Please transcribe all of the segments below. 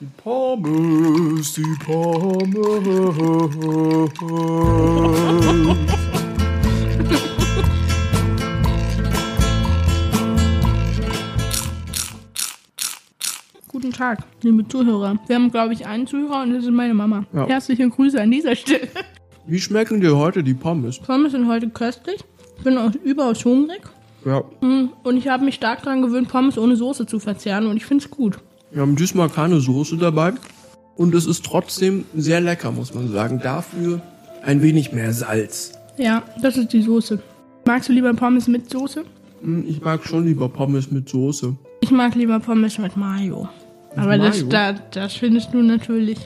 Die Pommes, die Pommes. Guten Tag, liebe Zuhörer. Wir haben, glaube ich, einen Zuhörer und das ist meine Mama. Ja. Herzliche Grüße an dieser Stelle. Wie schmecken dir heute die Pommes? Pommes sind heute köstlich. Ich bin auch überaus hungrig. Ja, Mm, Und ich habe mich stark daran gewöhnt, Pommes ohne Soße zu verzehren und ich finde es gut. Wir haben diesmal keine Soße dabei. Und es ist trotzdem sehr lecker, muss man sagen. Dafür ein wenig mehr Salz. Ja, das ist die Soße. Magst du lieber Pommes mit Soße? Hm, Ich mag schon lieber Pommes mit Soße. Ich mag lieber Pommes mit Mayo. Aber das, Mayo? da, das findest du natürlich.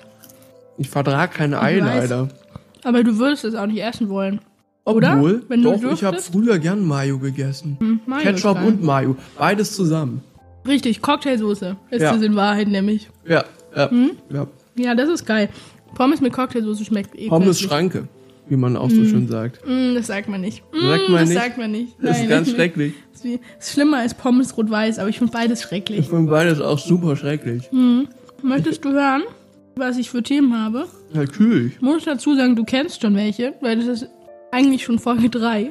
Ich vertrag kein Ei leider. Aber du würdest es auch nicht essen wollen. Oder? Obwohl, Wenn du doch, ich habe früher gern Mayo gegessen. Hm, Mayo Ketchup und Mayo. Beides zusammen. Richtig, Cocktailsoße ist Ja. das in Wahrheit nämlich. Ja, ja, Hm? ja. Ja, das ist geil. Pommes mit Cocktailsoße schmeckt eh Pommes. Schranke, wie man auch so schön sagt. Mm, das sagt man nicht. Mm, Sagt man das nicht? sagt man nicht. Das ist Nein, ganz schrecklich. Das ist, wie, das ist schlimmer als Pommes rot-weiß, aber ich finde beides Ich schrecklich. finde beides auch super schrecklich. Möchtest du hören, was ich für Themen habe? Natürlich. Muss dazu sagen, du kennst schon welche, weil das ist eigentlich schon Folge 3.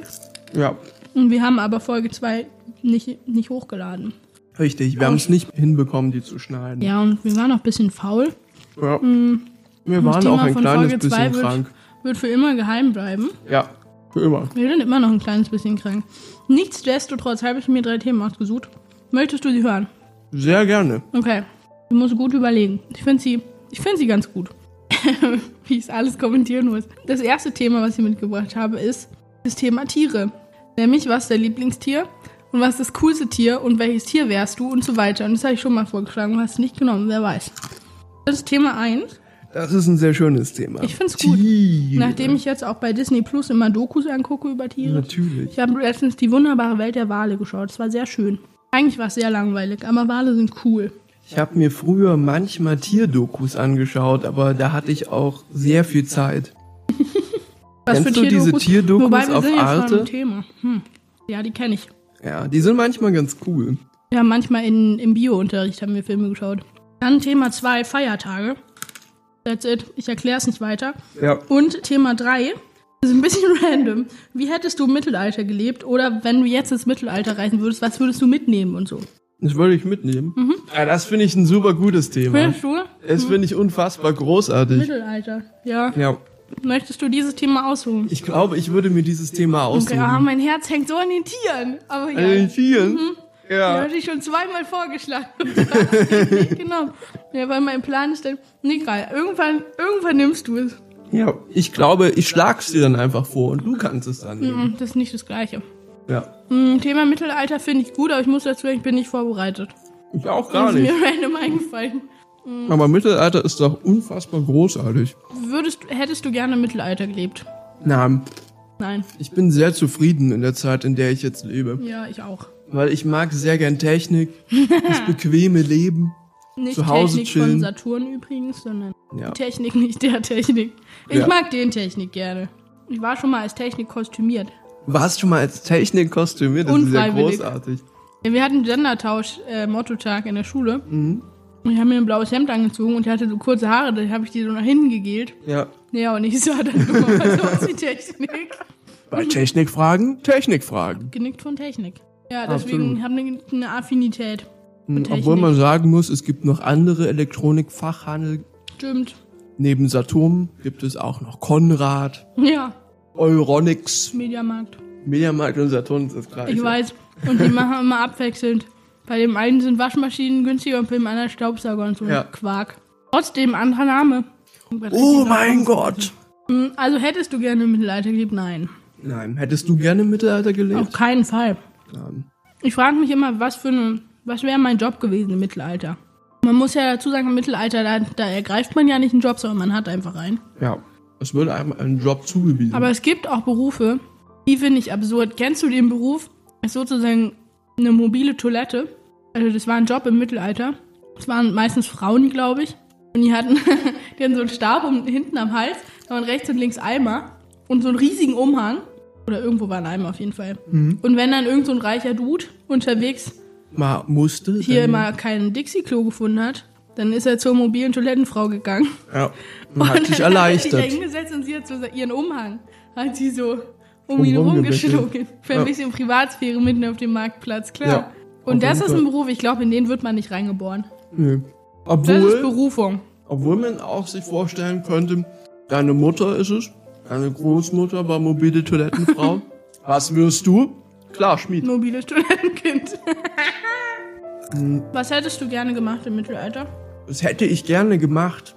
Ja, Und wir haben aber Folge 2 nicht, nicht hochgeladen. Richtig. Wir haben es nicht hinbekommen, die zu schneiden. Ja, und wir waren noch ein bisschen faul. Ja. Mm, Wir waren auch ein kleines Folge bisschen wird- krank. Wird für immer geheim bleiben. Ja, für immer. Wir sind immer noch ein kleines bisschen krank. Nichtsdestotrotz habe ich mir drei Themen ausgesucht. Möchtest du sie hören? Sehr gerne. Okay. Du musst gut überlegen. Ich finde sie, ich finde sie ganz gut. Wie ich es alles kommentieren muss. Das erste Thema, was ich mitgebracht habe, ist das Thema Tiere. Nämlich, was ist dein Lieblingstier? Und was ist das coolste Tier? Und welches Tier wärst du? Und so weiter. Und das habe ich schon mal vorgeschlagen. Du hast es nicht genommen. Wer weiß. Das ist Thema 1. Das ist ein sehr schönes Thema. Ich find's gut. Tiere. Nachdem ich jetzt auch bei Disney Plus immer Dokus angucke über Tiere. Natürlich. Ich habe letztens die wunderbare Welt der Wale geschaut. Es war sehr schön. Eigentlich war es sehr langweilig, aber Wale sind cool. Ich habe mir früher manchmal Tierdokus angeschaut, aber da hatte ich auch sehr viel Zeit. Was Kennst du diese Tierdokus Wobei wir auf sind Arte? Thema. Hm. Ja, die kenne ich. Ja, die sind manchmal ganz cool. Ja, manchmal in, im Bio-Unterricht haben wir Filme geschaut. Dann Thema 2, Feiertage. That's it. Ich erkläre es nicht weiter. Ja. Und Thema 3, das ist ein bisschen random. Wie hättest du im Mittelalter gelebt? Oder wenn du jetzt ins Mittelalter reisen würdest, was würdest du mitnehmen und so? Das würde ich mitnehmen. Mhm. Ja, das finde ich ein super gutes Thema. Findest du? Das finde ich unfassbar großartig. Mittelalter. Ja. Ja. Möchtest du dieses Thema aussuchen? Ich glaube, ich würde mir dieses Thema Okay, aussuchen. ah, mein Herz hängt so an den Tieren. Aber ja. An den Tieren? Mhm. Ja. Ja. hatte ich schon zweimal vorgeschlagen. nicht genommen. Ja, weil mein Plan ist dann, nee, geil. Irgendwann, irgendwann nimmst du es. Ja. Ich glaube, ich schlag's dir dann einfach vor und du kannst es dann nehmen. Mhm, Das ist nicht das Gleiche. Ja. Mhm, Thema Mittelalter finde ich gut, aber ich muss dazu sagen, ich bin nicht vorbereitet. Ich auch gar das ist nicht. mir random eingefallen. Aber Mittelalter ist doch unfassbar großartig. Würdest, hättest du gerne im Mittelalter gelebt? Na, Nein. ich bin sehr zufrieden in der Zeit, in der ich jetzt lebe. Ja, ich auch. Weil ich mag sehr gern Technik, das bequeme Leben. Nicht Zu Hause Technik chillen. von Saturn übrigens, sondern Ja. die Technik, nicht der Technik. Ich Ja. mag den Technik gerne. Ich war schon mal als Technik kostümiert. Warst du mal als Technik kostümiert? Das ist ja großartig. Ja, wir hatten Gendertausch äh, in der Schule. Mhm. Ich habe mir ein blaues Hemd angezogen und ich hatte so kurze Haare, da habe ich die so nach hinten gegelt. Ja. Ja, und ich sah dann nur was aus wie Technik. Bei Technikfragen, Technikfragen. Genickt von Technik. Ja, deswegen habe ich eine Affinität. Technik. Obwohl man sagen muss, es gibt noch andere Elektronikfachhandel. Stimmt. Neben Saturn gibt es auch noch Konrad, Ja, Euronics, Mediamarkt. Mediamarkt und Saturn ist das gleiche. Ich weiß. Und die machen immer abwechselnd. Bei dem einen sind Waschmaschinen günstiger und bei dem anderen Staubsauger und so ein Ja. Quark. Trotzdem anderer Name. Oh mein Gott! Hm, Also hättest du gerne im Mittelalter gelebt? Nein. Nein, hättest du gerne im Mittelalter Auf gelebt? keinen Fall. Nein. Ich frage mich immer, was für eine, was wäre mein Job gewesen im Mittelalter? Man muss ja dazu sagen, im Mittelalter, da, da ergreift man ja nicht einen Job, sondern man hat einfach einen. Ja, es würde einem einen Job zugewiesen. Aber es gibt auch Berufe, die finde ich absurd. Kennst du den Beruf? Ist sozusagen eine mobile Toilette. Also das war ein Job im Mittelalter. Es waren meistens Frauen, glaube ich. Und die hatten, die hatten so einen Stab um, hinten am Hals, da waren rechts und links Eimer und so einen riesigen Umhang. Oder irgendwo war ein Eimer auf jeden Fall. Und wenn dann irgend so ein reicher Dude unterwegs mal musste. hier mal kein Dixie-Klo gefunden hat, Dann ist er zur mobilen Toilettenfrau gegangen. Ja. Und hat sich erleichtert. Hat da hingesetzt und sie hat so ihren Umhang, hat sie so um ihn rumgeschlungen. Für ein Ja. bisschen Privatsphäre mitten auf dem Marktplatz, klar. Ja, Und das ist ein. Beruf, ich glaube, in den wird man nicht reingeboren. Nö. Das ist Obwohl, Berufung. obwohl man auch sich vorstellen könnte, deine Mutter ist es, deine Großmutter war mobile Toilettenfrau. Was wirst du? Klar, Schmied. Mobiles Toilettenkind. Hm. Was hättest du gerne gemacht im Mittelalter? Das hätte ich gerne gemacht.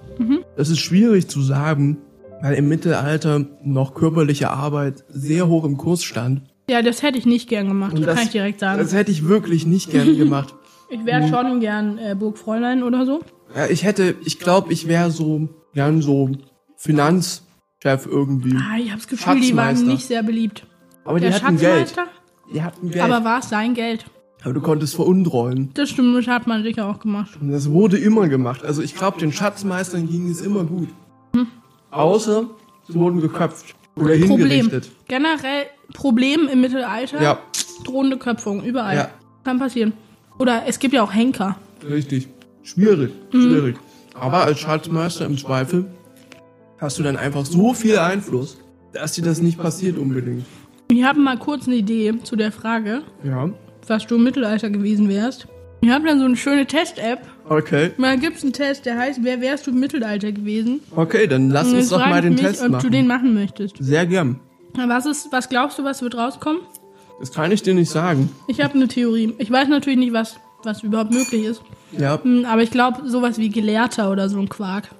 Das ist schwierig zu sagen, weil im Mittelalter noch körperliche Arbeit sehr hoch im Kurs stand. Ja, das hätte ich nicht gern gemacht, das, kann ich direkt sagen. Das hätte ich wirklich nicht gerne gemacht. Ich wäre schon gern äh, Burgfräulein oder so. Ja, ich hätte, ich glaube, ich wäre so gern so Finanzchef irgendwie. Ah, ich habe das Gefühl, die waren nicht sehr beliebt. Aber die Der hatten Geld. Schatzmeister? Die hatten Geld. Aber Aber, war es sein Geld? du konntest veruntreuen. Das stimmt, das hat man sicher auch gemacht. Und das wurde immer gemacht. Also ich glaube, den Schatzmeistern ging es immer gut. Außer sie wurden geköpft oder Problem. hingerichtet. Generell Problem im Mittelalter. Ja, Drohende Köpfung, überall. Ja. Kann passieren. Oder es gibt ja auch Henker. richtig. Schwierig, Mhm. schwierig. Aber als Schatzmeister im Zweifel hast du dann einfach so viel Einfluss, dass dir das nicht passiert unbedingt. Ich habe mal kurz eine Idee zu der Frage, Ja, was du im Mittelalter gewesen wärst. Ich habe dann so eine schöne Test-App. okay. Mal gibt's einen Test, der heißt, wer wärst du im Mittelalter gewesen? Okay, dann lass uns doch mal den mich, Test ob machen. du den machen möchtest. Sehr gern. Was ist, was glaubst du, was wird rauskommen? Das kann ich dir nicht sagen. Ich habe eine Theorie. Ich weiß natürlich nicht, was, was überhaupt möglich ist. Ja, Hm, Aber ich glaube, sowas wie Gelehrter oder so ein Quark.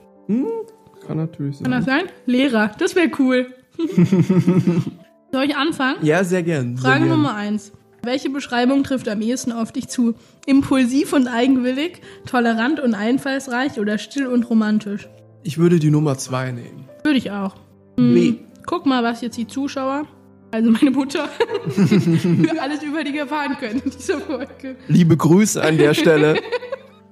kann natürlich Kann das sein. sein? Lehrer, das wäre cool. Soll ich anfangen? Ja, sehr gern. Sehr Frage gern. Nummer eins. Welche Beschreibung trifft am ehesten auf dich zu? Impulsiv und eigenwillig, tolerant und einfallsreich oder still und romantisch? Ich würde die Nummer zwei nehmen. Würde ich auch. B. Guck mal, was jetzt die Zuschauer, also meine Mutter, alles über dich erfahren können in dieser Folge. Liebe Grüße an der Stelle.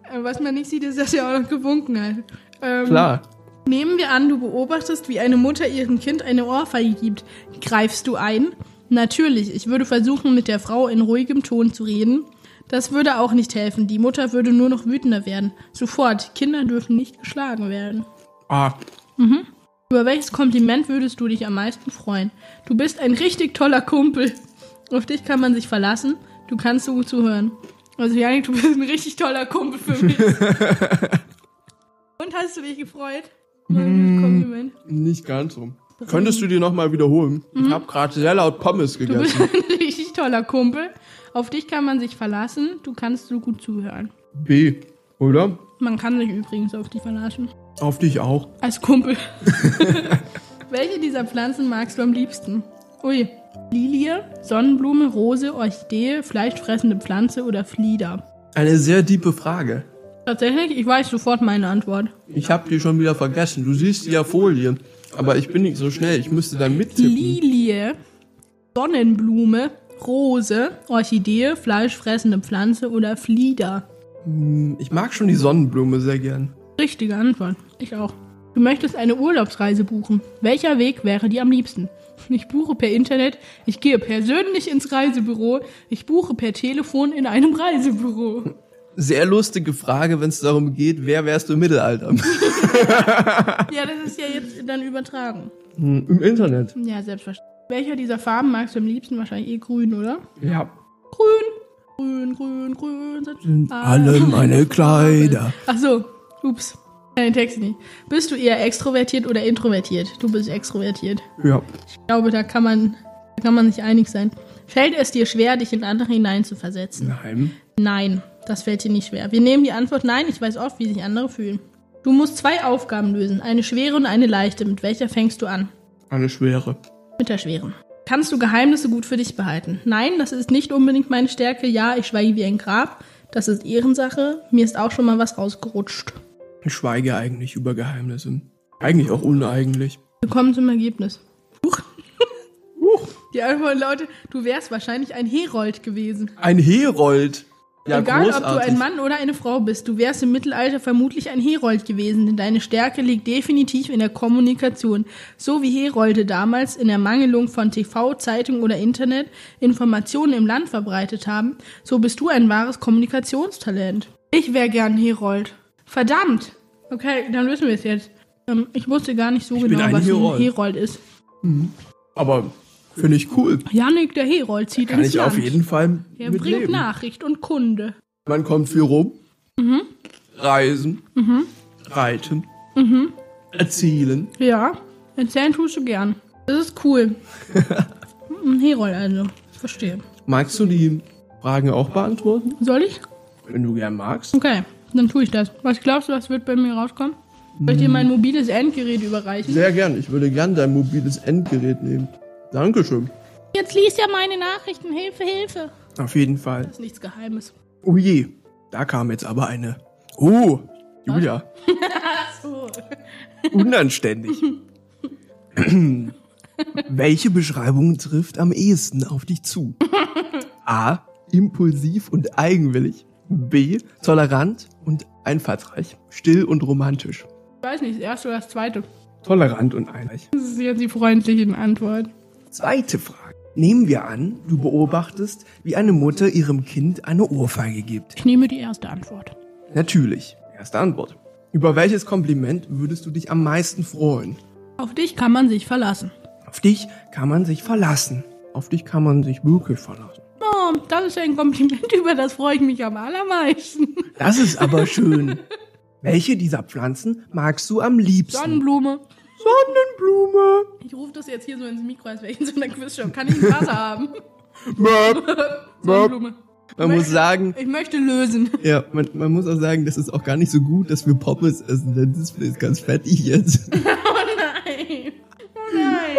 Äh, Was man nicht sieht, ist, dass er auch noch gewunken hat. Ähm, Klar. Nehmen wir an, du beobachtest, wie eine Mutter ihrem Kind eine Ohrfeige gibt. Greifst du ein? Natürlich, ich würde versuchen, mit der Frau in ruhigem Ton zu reden. Das würde auch nicht helfen. Die Mutter würde nur noch wütender werden. Sofort, Kinder dürfen nicht geschlagen werden. Ah, Über welches Kompliment würdest du dich am meisten freuen? Du bist ein richtig toller Kumpel. Auf dich kann man sich verlassen. Du kannst so gut zuhören. Also Janik, du bist ein richtig toller Kumpel für mich. Und hast du dich gefreut? Dieses Kompliment. nicht ganz so. Könntest du die nochmal wiederholen? Ich habe gerade sehr laut Pommes Mhm. Du bist gegessen. ein richtig toller Kumpel. Auf dich kann man sich verlassen. Du kannst so gut zuhören. B, oder? Man kann sich übrigens auf dich verlassen. Auf dich auch. Als Kumpel. Welche dieser Pflanzen magst du am liebsten? Ui. Lilie, Sonnenblume, Rose, Orchidee, fleischfressende Pflanze oder Flieder? Eine sehr diepe Frage. Tatsächlich, ich weiß sofort meine Antwort. Ich habe die schon wieder vergessen. Du siehst die ja Folie. Aber ich bin nicht so schnell. Ich müsste dann mittippen. Lilie, Sonnenblume, Rose, Orchidee, fleischfressende Pflanze oder Flieder? Ich mag schon die Sonnenblume sehr gern. Richtige Antwort. Ich auch. Du möchtest eine Urlaubsreise buchen. Welcher Weg wäre dir am liebsten? Ich buche per Internet, ich gehe persönlich ins Reisebüro, ich buche per Telefon in einem Reisebüro. Sehr lustige Frage, wenn es darum geht, wer wärst du im Mittelalter? Ja, das ist ja jetzt dann übertragen. Hm, Im Internet. Ja, selbstverständlich. Welcher dieser Farben magst du am liebsten? Wahrscheinlich eh grün, oder? Ja. Grün. Grün, grün, grün. Sind Alle meine Kleider. Ach so, ups. Keine Text nicht. Bist du eher extrovertiert oder introvertiert? Du bist extrovertiert. Ja. Ich glaube, da kann man, da kann man sich einig sein. Fällt es dir schwer, dich in andere hineinzuversetzen? Nein. Nein, das fällt dir nicht schwer. Wir nehmen die Antwort Nein. Ich weiß oft, wie sich andere fühlen. Du musst zwei Aufgaben lösen, eine schwere und eine leichte. Mit welcher fängst du an? Eine schwere. Mit der schweren. Kannst du Geheimnisse gut für dich behalten? Nein, das ist nicht unbedingt meine Stärke. Ja, ich schweige wie ein Grab. Das ist Ehrensache. Mir ist auch schon mal was rausgerutscht. Ich schweige eigentlich über Geheimnisse. Eigentlich auch uneigentlich. Wir kommen zum Ergebnis. Huch. Die Antwort lautet, du wärst wahrscheinlich ein Herold gewesen. Ein Herold. Ja, Egal, großartig. ob du ein Mann oder eine Frau bist, du wärst im Mittelalter vermutlich ein Herold gewesen, denn deine Stärke liegt definitiv in der Kommunikation. So wie Herolde damals in der Mangelung von TV, Zeitung oder Internet Informationen im Land verbreitet haben, so bist du ein wahres Kommunikationstalent. Ich wäre gern Herold. Verdammt. Okay, dann wissen wir es jetzt. Ähm, ich wusste gar nicht so bin genau, was Herold. ein Herold ist. Aber finde ich cool. Janik, der Herold, zieht Kann ins ich Land. auf jeden Fall Er bringt leben. Nachricht und Kunde. Man kommt viel rum. Mhm. Reisen. Reiten. Erzählen. Ja, erzählen tust du gern. Das ist cool. ein Herold also. Verstehe. Magst du die Fragen auch beantworten? Soll ich? Wenn du gern magst. Okay, dann tue ich das. Was glaubst du, was wird bei mir rauskommen? Soll ich dir mein mobiles Endgerät überreichen? Sehr gern. Ich würde gern dein mobiles Endgerät nehmen. Dankeschön. Jetzt liest ja meine Nachrichten. Hilfe, Hilfe. Auf jeden Fall. Das ist nichts Geheimes. Oh je. Da kam jetzt aber eine. Oh, Julia. So. Unanständig. Welche Beschreibung trifft am ehesten auf dich zu? A. Impulsiv und eigenwillig. B. Tolerant und einfallsreich. Still und romantisch. Ich weiß nicht, das erste oder das zweite. Tolerant und einreich. Das ist jetzt die freundliche Antwort. Zweite Frage. Nehmen wir an, du beobachtest, wie eine Mutter ihrem Kind eine Ohrfeige gibt. Ich nehme die erste Antwort. Natürlich. Erste Antwort. Über welches Kompliment würdest du dich am meisten freuen? Auf dich kann man sich verlassen. Auf dich kann man sich verlassen. Auf dich kann man sich wirklich verlassen. Oh, das ist ein Kompliment, über das freue ich mich am allermeisten. Das ist aber schön. Welche dieser Pflanzen magst du am liebsten? Sonnenblume. Sonnenblume. Ich rufe das jetzt hier so ins Mikro, als wäre ich in so einer Quizshow. Kann ich ein Wasser haben? Möp. Sonnenblume. Man muss sagen, Ich möchte lösen. ja, man, man muss auch sagen, das ist auch gar nicht so gut, dass wir Pommes essen. Dein Display ist ganz fettig jetzt. Oh nein. Oh nein.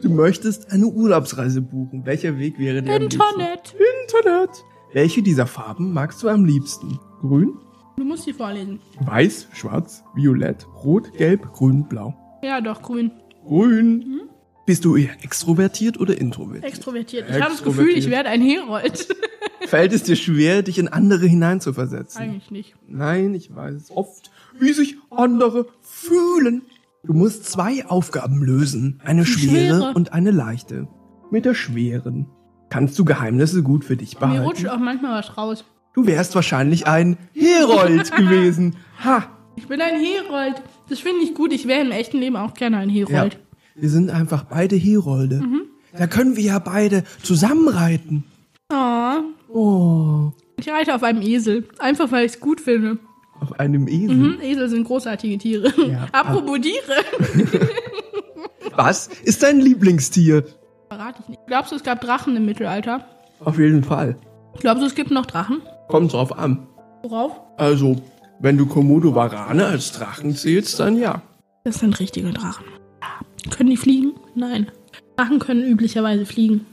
Du möchtest eine Urlaubsreise buchen. Welcher Weg wäre der? Internet. Internet. Welche dieser Farben magst du am liebsten? Grün, Du musst die vorlesen. weiß, schwarz, violett, rot, gelb, grün, blau. Ja, doch, grün. Grün. Bist du eher extrovertiert oder introvertiert? Extrovertiert. Ich habe das. Gefühl, ich werde ein Herold. Fällt es dir schwer, dich in andere hineinzuversetzen? Eigentlich nicht. Nein, ich weiß oft, wie sich andere fühlen. Du musst zwei Aufgaben lösen. Eine schwere, schwere. und eine leichte. Mit der schweren kannst du Geheimnisse gut für dich Mir behalten. rutscht auch manchmal was raus. Du wärst wahrscheinlich ein Herold gewesen. Ha! Ich bin ein Herold. Das finde ich gut. Ich wäre im echten Leben auch gerne ein Ja. Herold. Wir sind einfach beide Herolde. Da können wir ja beide zusammenreiten. Oh, Oh, ich reite auf einem Esel. Einfach, weil ich es gut finde. auf einem Esel. Hm, Esel sind großartige Tiere. Ja. Apropos Tiere. Was ist dein Lieblingstier? Verrate ich nicht. Glaubst du, es gab Drachen im Mittelalter? Auf jeden Fall. Glaubst du, es gibt noch Drachen? Kommt drauf an. Worauf? Also, wenn du Komodo Varane als Drachen zählst, dann ja. Das sind richtige Drachen. Können die fliegen? Nein. Drachen können üblicherweise fliegen.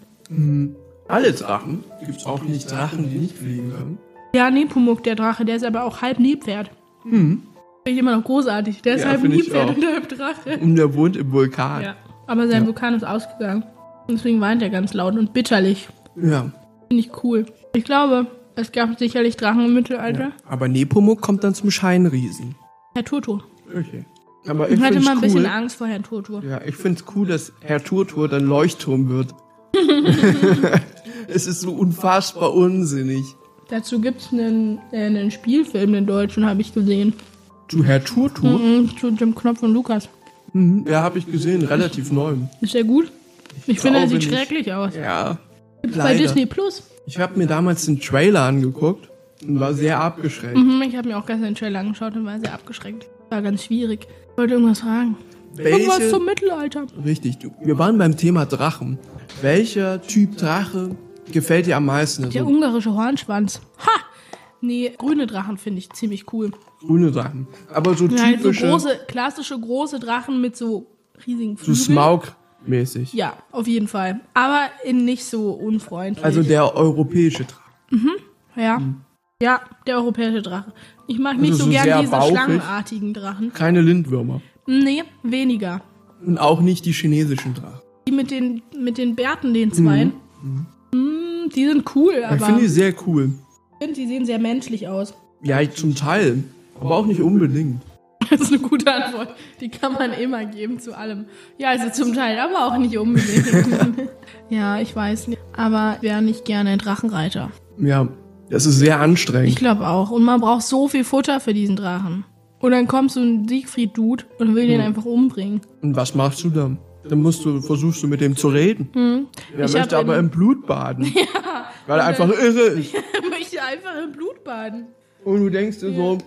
Alle Drachen. Gibt's auch nicht Drachen, die nicht fliegen können? Ja, Nepomuk, der Drache, der ist aber auch halb Nilpferd. Finde ich immer noch großartig. Der ist Ja, halb auch. und halb Drache. Und der wohnt im Vulkan. Ja. Aber sein Ja. Vulkan ist ausgegangen. Und deswegen weint er ganz laut und bitterlich. ja. Finde ich cool. Ich glaube, es gab sicherlich Drachen im Mittelalter. Aber Nepomuk kommt dann zum Scheinriesen. Herr Turtur. Okay. Aber Ich ich hatte mal ein bisschen cool. Angst vor Herrn Turtur. Ja, ich find's cool, dass Herr Turtur dann Leuchtturm wird. es ist so unfassbar unsinnig. Dazu gibt es einen, äh, einen Spielfilm, den deutschen, habe ich gesehen. Zu Herr Turtur? Mhm, zu Jim Knopf und Lukas. Mhm. Ja, habe ich gesehen, relativ neu. Ist der gut? Ich, finde, er sieht nicht. schrecklich aus. Ja. Gibt's bei. Disney Plus. Ich habe mir damals den Trailer angeguckt und war sehr abgeschreckt. Mhm, ich habe mir auch gestern den Trailer angeschaut und war sehr abgeschreckt. War ganz schwierig. Ich wollte irgendwas fragen. Irgendwas Welche, zum Mittelalter. richtig, du, wir waren beim Thema Drachen. Welcher Typ Drache gefällt dir am meisten? Der Also ungarische Hornschwanz. Ha! Nee, grüne Drachen finde ich ziemlich cool. grüne Drachen. Aber so Ja, halt so typische, große, klassische große Drachen mit so riesigen so Flügeln. Smaug-mäßig. Ja, auf jeden Fall. Aber in nicht so unfreundlich. Also der europäische Drache. Ja. Ja, der europäische Drache. Ich mag nicht Also so so gern diese bauchig. schlangenartigen Drachen. Keine Lindwürmer. Nee, weniger. Und auch nicht die chinesischen Drachen. Die mit den, mit den Bärten, den Zweien. Mm, die sind cool, Ich aber finde die sehr cool. ich finde, die sehen sehr menschlich aus. Ja, zum Teil. Aber auch nicht unbedingt. Das ist eine gute Antwort. Die kann man immer geben zu allem. Ja, also zum Teil, aber auch nicht unbedingt. ja, ich weiß nicht. Aber wäre nicht gerne ein Drachenreiter. Ja, Das ist sehr Ich anstrengend. glaube auch. Und man braucht so viel Futter für diesen Drachen. Und dann kommt so ein Siegfried-Dude und will Hm. den einfach umbringen. Und was machst du dann? Dann musst du, versuchst du mit dem zu reden. Der Hm. Ich möchte aber im Blut baden. Weil er einfach irre ist. Er möchte einfach im Blut baden. Und du denkst dir so,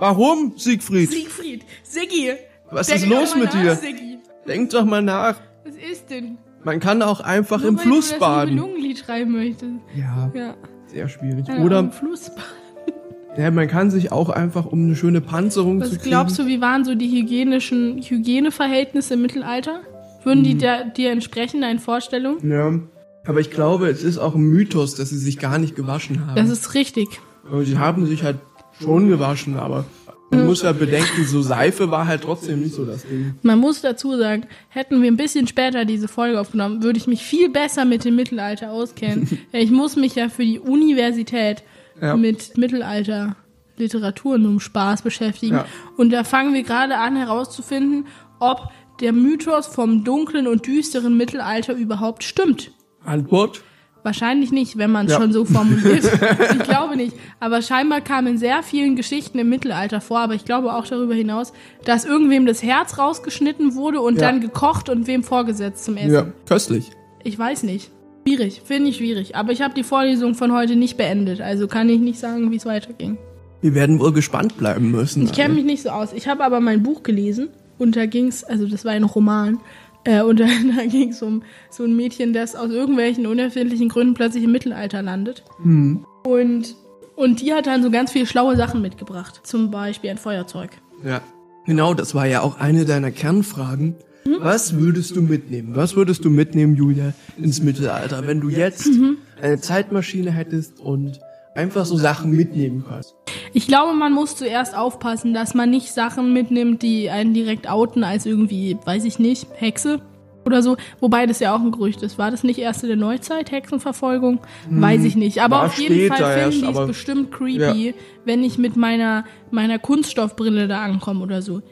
warum, Siegfried? Siegfried, Siggi. Was ist los mit nach, dir? Siggi. Denk doch mal nach. Was ist denn? Man kann auch einfach Nur im Fluss du baden. Nibelungenlied schreiben möchtest. Ja, Ja. sehr schwierig. Ja, Oder im Fluss baden. ja, man kann sich auch einfach, um eine schöne Panzerung zu Was kriegen. glaubst du, wie waren so die hygienischen Hygieneverhältnisse im Mittelalter? Würden Hm. die da, dir entsprechen, deinen Vorstellungen? Ja, aber ich glaube, es ist auch ein Mythos, dass sie sich gar nicht gewaschen haben. Das ist richtig. Aber sie haben sich halt schon gewaschen, aber man muss ja bedenken, so Seife war halt trotzdem nicht so das Ding. Man muss dazu sagen, hätten wir ein bisschen später diese Folge aufgenommen, würde ich mich viel besser mit dem Mittelalter auskennen. ich muss mich ja für die Universität Ja. mit Mittelalter Literatur nur um Spaß beschäftigen. Ja. Und da fangen wir gerade an herauszufinden, ob der Mythos vom dunklen und düsteren Mittelalter überhaupt stimmt. Antwort? Wahrscheinlich nicht, wenn man es Ja. schon so formuliert. ich glaube nicht. Aber scheinbar kam in sehr vielen Geschichten im Mittelalter vor, aber ich glaube auch darüber hinaus, dass irgendwem das Herz rausgeschnitten wurde und Ja. dann gekocht und wem vorgesetzt zum Essen. Ja, köstlich. Ich weiß nicht. Schwierig, finde ich schwierig. Aber ich habe die Vorlesung von heute nicht beendet, also kann ich nicht sagen, wie es weiterging. Wir werden wohl gespannt bleiben müssen. Ich kenne mich nicht so aus. Ich habe aber mein Buch gelesen und da ging's, also das war ein Roman, äh, und da, da ging's um so ein Mädchen, das aus irgendwelchen unerfindlichen Gründen plötzlich im Mittelalter landet. Hm. Und, und die hat dann so ganz viele schlaue Sachen mitgebracht. Zum Beispiel ein Feuerzeug. Ja. Genau, das war ja auch eine deiner Kernfragen. Hm? Was würdest du mitnehmen? Was würdest du mitnehmen, Julia, ins Mittelalter, wenn du jetzt Mhm. eine Zeitmaschine hättest und einfach so Sachen mitnehmen kannst? Ich glaube, man muss zuerst aufpassen, dass man nicht Sachen mitnimmt, die einen direkt outen als irgendwie, weiß ich nicht, Hexe oder so. Wobei das ja auch ein Gerücht ist. War das nicht erst in der Neuzeit, Hexenverfolgung? Weiß ich nicht. Aber auf jeden Fall finden die es bestimmt creepy, wenn ich mit meiner, meiner Kunststoffbrille da ankomme oder so.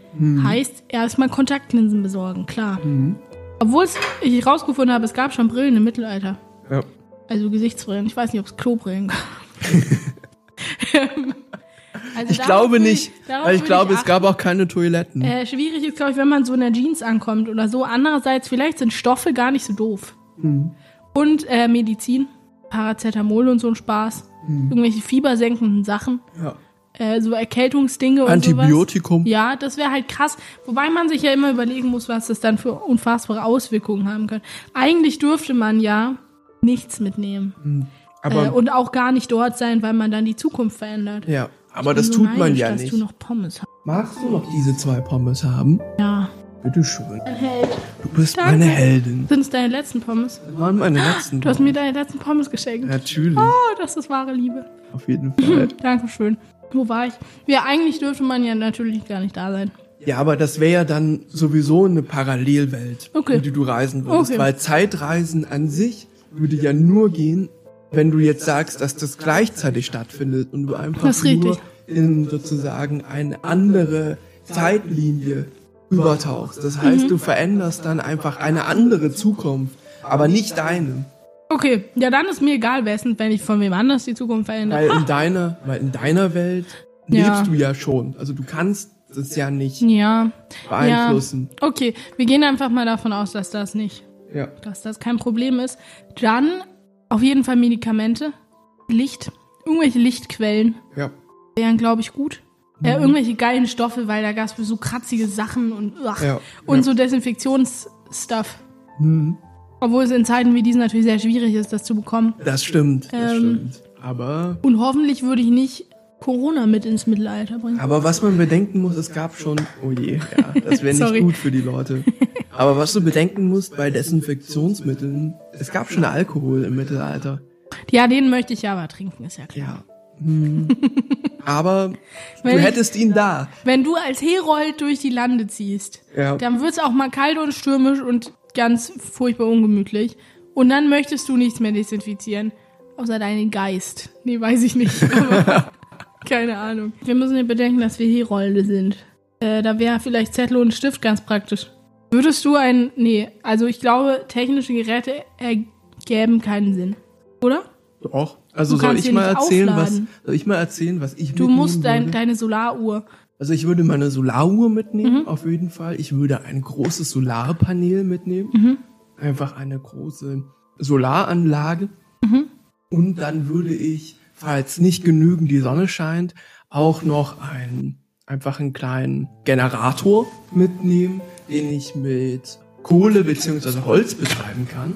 Heißt, erstmal Kontaktlinsen besorgen, klar. Obwohl es, ich rausgefunden habe, es gab schon Brillen im Mittelalter. Ja. Also Gesichtsbrillen. Ich weiß nicht, ob es Klobrillen gab. Also Ich glaube nicht, weil ich glaube, es achten. gab auch keine Toiletten. Äh, schwierig ist, glaube ich, wenn man so in der Jeans ankommt oder so. Andererseits, vielleicht sind Stoffe gar nicht so doof. Hm. Und äh, Medizin, Paracetamol und so ein Spaß. Hm. Irgendwelche fiebersenkenden Sachen. Ja. Äh, so Erkältungsdinge und Antibiotikum. sowas. Ja, das wäre halt krass. Wobei man sich ja immer überlegen muss, was das dann für unfassbare Auswirkungen haben kann. Eigentlich dürfte man ja nichts mitnehmen. Aber äh, und auch gar nicht dort sein, weil man dann die Zukunft verändert. ja, aber das so tut man ja dass nicht. du noch Pommes hast. Magst du noch diese zwei Pommes haben? Ja. Bitte schön. Ein Held. Du bist Danke. meine Heldin. Sind es deine letzten Pommes? Das waren meine letzten Du hast mir deine letzten Pommes geschenkt. Natürlich, Oh, das ist wahre Liebe. auf jeden Fall. Dankeschön. Wo war ich? Ja, eigentlich dürfte man ja natürlich gar nicht da sein. Ja, aber das wäre ja dann sowieso eine Parallelwelt, Okay. in die du reisen würdest. Okay. Weil Zeitreisen an sich würde ja nur gehen, wenn du jetzt sagst, dass das gleichzeitig stattfindet und du einfach nur in sozusagen eine andere Zeitlinie übertauchst. Das heißt, Mhm. du veränderst dann einfach eine andere Zukunft, aber nicht deine. Okay, ja, dann ist mir egal, wessen, wenn ich von wem anders die Zukunft verändere. Weil in deiner, weil in deiner Welt Ja. lebst du ja schon. Also du kannst das ja nicht Ja. beeinflussen. Ja. Okay, wir gehen einfach mal davon aus, dass das nicht, Ja. dass das kein Problem ist. Dann auf jeden Fall Medikamente, Licht, irgendwelche Lichtquellen Ja. wären, glaube ich, gut. Äh, irgendwelche geilen Stoffe, weil da gab es so kratzige Sachen und, ach, Ja, und ja. so Desinfektionsstuff. Hm. Obwohl es in Zeiten wie diesen natürlich sehr schwierig ist, das zu bekommen. Das stimmt, das Ähm. stimmt. Aber, Und hoffentlich würde ich nicht Corona mit ins Mittelalter bringen. aber was man bedenken muss, es gab schon, oh je, ja, das wäre nicht gut für die Leute. Aber was du bedenken musst bei Desinfektionsmitteln, es gab schon Alkohol im Mittelalter. Ja, den möchte ich ja aber trinken, ist ja klar. Ja. Hm. Aber Wenn du ich- hättest ihn da. Wenn du als Herold durch die Lande ziehst, Ja. dann wird's auch mal kalt und stürmisch und ganz furchtbar ungemütlich. Und dann möchtest du nichts mehr desinfizieren. Außer deinen Geist. Nee, weiß ich nicht. Keine Ahnung. Wir müssen ja bedenken, dass wir Herolde sind. Äh, da wäre vielleicht Zettel und Stift ganz praktisch. Würdest du ein. Nee, also ich glaube, technische Geräte ergäben keinen Sinn. Oder? Doch. Also Du soll kannst ich mal nicht erzählen, was aufladen. soll ich mal erzählen, was ich Du musst dein, würde? deine Solaruhr. Also ich würde meine Solaruhr mitnehmen, Mhm. auf jeden Fall. Ich würde ein großes Solarpanel mitnehmen. Mhm. Einfach eine große Solaranlage. Mhm. Und dann würde ich, falls nicht genügend die Sonne scheint, auch noch einen, einfach einen kleinen Generator mitnehmen, den ich mit Kohle beziehungsweise Holz betreiben kann.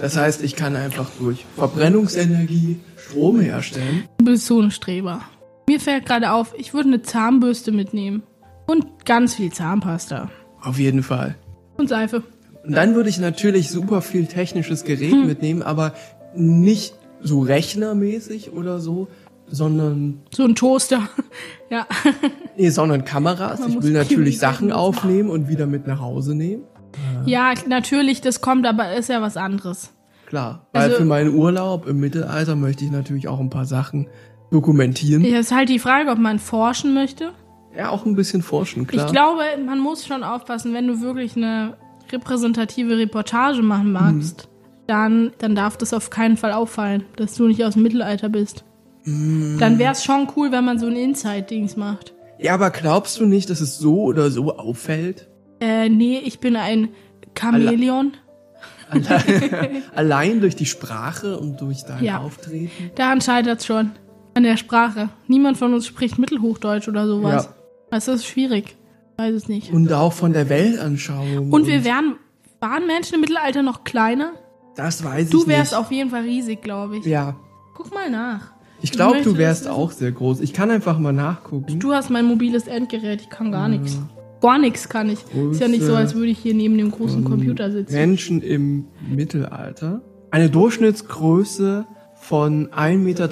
Das heißt, ich kann einfach durch Verbrennungsenergie Strom herstellen. Du bist so ein Streber. Mir fällt gerade auf, ich würde eine Zahnbürste mitnehmen. Und ganz viel Zahnpasta. Auf jeden Fall. Und Seife. Und dann würde ich natürlich super viel technisches Gerät Hm. mitnehmen, aber nicht so rechnermäßig oder so, sondern, So ein Toaster. ja. nee, sondern Kameras. Man ich will natürlich Sachen aufnehmen und wieder mit nach Hause nehmen. ja, natürlich, das kommt, aber ist ja was anderes. Klar. Weil Also- für meinen Urlaub im Mittelalter möchte ich natürlich auch ein paar Sachen dokumentieren. Ja, Ja, ist halt die Frage, ob man forschen möchte. auch ein bisschen forschen, klar. Ich glaube, man muss schon aufpassen, wenn du wirklich eine repräsentative Reportage machen magst, dann, dann darf das auf keinen Fall auffallen, dass du nicht aus dem Mittelalter bist. Dann wäre es schon cool, wenn man so ein Inside-Dings macht. ja, aber glaubst du nicht, dass es so oder so auffällt? Äh, nee, ich bin ein Chamäleon. Allein durch die Sprache und durch dein Ja. Auftreten? Daran scheitert schon. An der Sprache. Niemand von uns spricht Mittelhochdeutsch oder sowas. Ja. Das ist schwierig. Weiß es nicht. Und auch von der Weltanschauung. Und wir wären, waren Menschen im Mittelalter noch kleiner? Das weiß Du ich wärst nicht. auf jeden Fall riesig, glaube ich. Ja. Guck mal nach. Ich glaube, du wärst auch sehr groß. Ich kann einfach mal nachgucken. Du hast mein mobiles Endgerät, ich kann gar nichts. Gar nichts kann ich. Ist ja nicht so, als würde ich hier neben dem großen Computer sitzen. Menschen im Mittelalter. Eine Durchschnittsgröße von 1,73 Meter.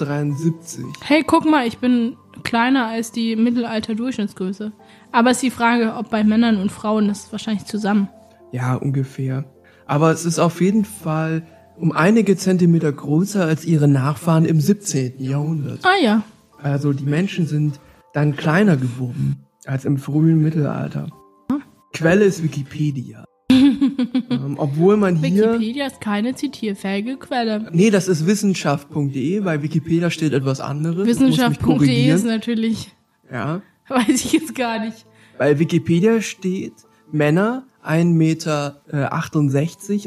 Hey, guck mal, ich bin kleiner als die Mittelalter-Durchschnittsgröße. Aber es ist die Frage, ob bei Männern und Frauen das ist wahrscheinlich zusammen. Ja, ungefähr. Aber es ist auf jeden Fall um einige Zentimeter größer als ihre Nachfahren im 17. Jahrhundert. Ah ja. Also die Menschen sind dann kleiner geworden als im frühen Mittelalter. Quelle ist Wikipedia. ähm, obwohl man hier... Wikipedia ist keine zitierfähige Quelle. Nee, das ist wissenschaft.de, bei Wikipedia steht etwas anderes. Wissenschaft.de ist natürlich, Ja. weiß ich jetzt gar nicht. Bei Wikipedia steht Männer 1,68 Meter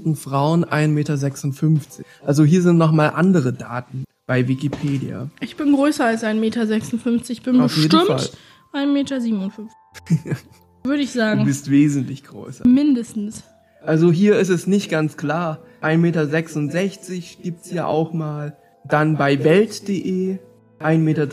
und Frauen 1,56 Meter. Also hier sind nochmal andere Daten bei Wikipedia. Ich bin größer als 1,56 Meter. Ich bin Auf bestimmt 1,57 Meter. Würde ich Du sagen. bist wesentlich größer. Mindestens. Also hier ist es nicht ganz klar. 1,66 Meter gibt's ja auch mal. Dann bei Welt.de 1,73 Meter.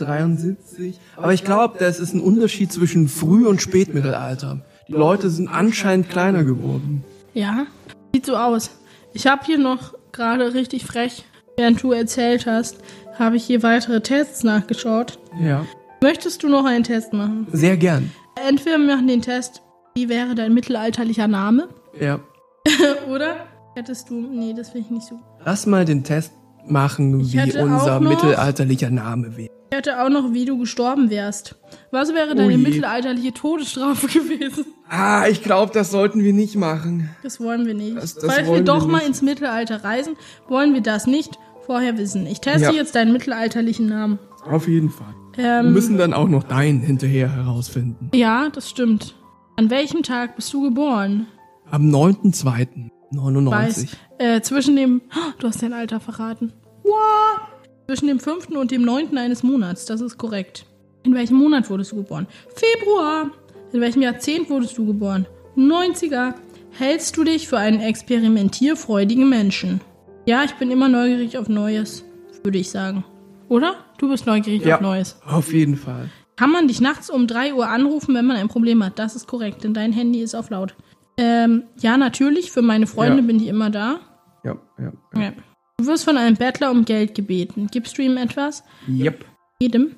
Aber ich glaube, das ist ein Unterschied zwischen Früh- und Spätmittelalter. Die Leute sind anscheinend kleiner geworden. Ja, sieht so aus. Ich habe hier noch gerade richtig frech, während du erzählt hast, habe ich hier weitere Tests nachgeschaut. Ja. Möchtest du noch einen Test machen? Sehr gern. Entweder wir machen den Test, wie wäre dein mittelalterlicher Name? Ja. Oder hättest du, nee, das finde ich nicht so. Lass mal den Test machen, Ich wie unser mittelalterlicher Name wäre. Ich hätte auch noch, wie du gestorben wärst. Was wäre deine je. mittelalterliche Todesstrafe gewesen? Ah, ich glaube, das sollten wir nicht machen. Das wollen wir nicht. Das- das Falls wir wollen wir doch mal ins Mittelalter reisen, wollen wir das nicht vorher wissen. Ich teste Ja. jetzt deinen mittelalterlichen Namen. Auf jeden Fall. Wir Ähm, müssen dann auch noch deinen hinterher herausfinden. Ja, das stimmt. An welchem Tag bist du geboren? Am 9.2.99. Äh, zwischen dem. Oh, du hast dein Alter verraten. What? Zwischen dem 5. und dem 9. eines Monats, das ist korrekt. In welchem Monat wurdest du geboren? Februar. In welchem Jahrzehnt wurdest du geboren? 90er. Hältst du dich für einen experimentierfreudigen Menschen? Ja, ich bin immer neugierig auf Neues, würde ich sagen. Oder? Du bist neugierig Ja. auf Neues. Auf jeden Fall. Kann man dich nachts um 3 Uhr anrufen, wenn man ein Problem hat? Das ist korrekt, denn dein Handy ist auf laut. Ähm, ja, natürlich. Für meine Freunde Ja. bin ich immer da. Ja, ja. ja. Ja. Du wirst von einem Bettler um Geld gebeten. Gibst du ihm etwas? Yep. Jedem?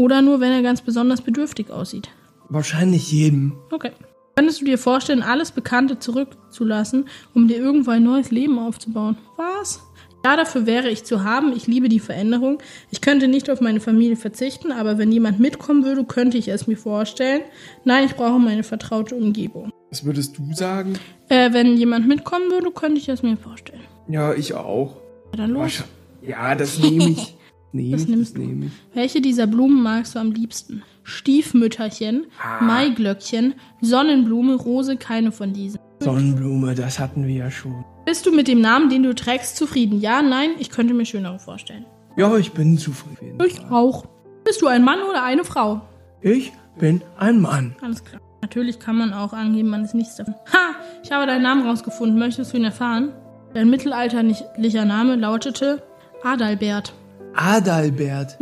Oder nur, wenn er ganz besonders bedürftig aussieht? Wahrscheinlich jedem. Okay. Könntest du dir vorstellen, alles Bekannte zurückzulassen, um dir irgendwo ein neues Leben aufzubauen? Was? Ja, dafür wäre ich zu haben. Ich liebe die Veränderung. Ich könnte nicht auf meine Familie verzichten, aber wenn jemand mitkommen würde, könnte ich es mir vorstellen. Nein, ich brauche meine vertraute Umgebung. Was würdest du sagen? Äh, wenn jemand mitkommen würde, könnte ich es mir vorstellen. Ja, ich auch. Ja, dann los. Ja, das nehme ich. Nehme Das ich, nimmst das nehme ich. Welche dieser Blumen magst du am liebsten? Stiefmütterchen, Ah. Maiglöckchen, Sonnenblume, Rose, keine von diesen. Sonnenblume, das hatten wir ja schon. Bist du mit dem Namen, den du trägst, zufrieden? Ja, nein, ich könnte mir schönere vorstellen. Ja, ich bin zufrieden. Ich auch. Bist du ein Mann oder eine Frau? Ich bin ein Mann. Alles klar. Natürlich kann man auch angeben, man ist nichts davon. Ha! Ich habe deinen Namen rausgefunden. Möchtest du ihn erfahren? Dein mittelalterlicher Name lautete Adalbert. Adalbert.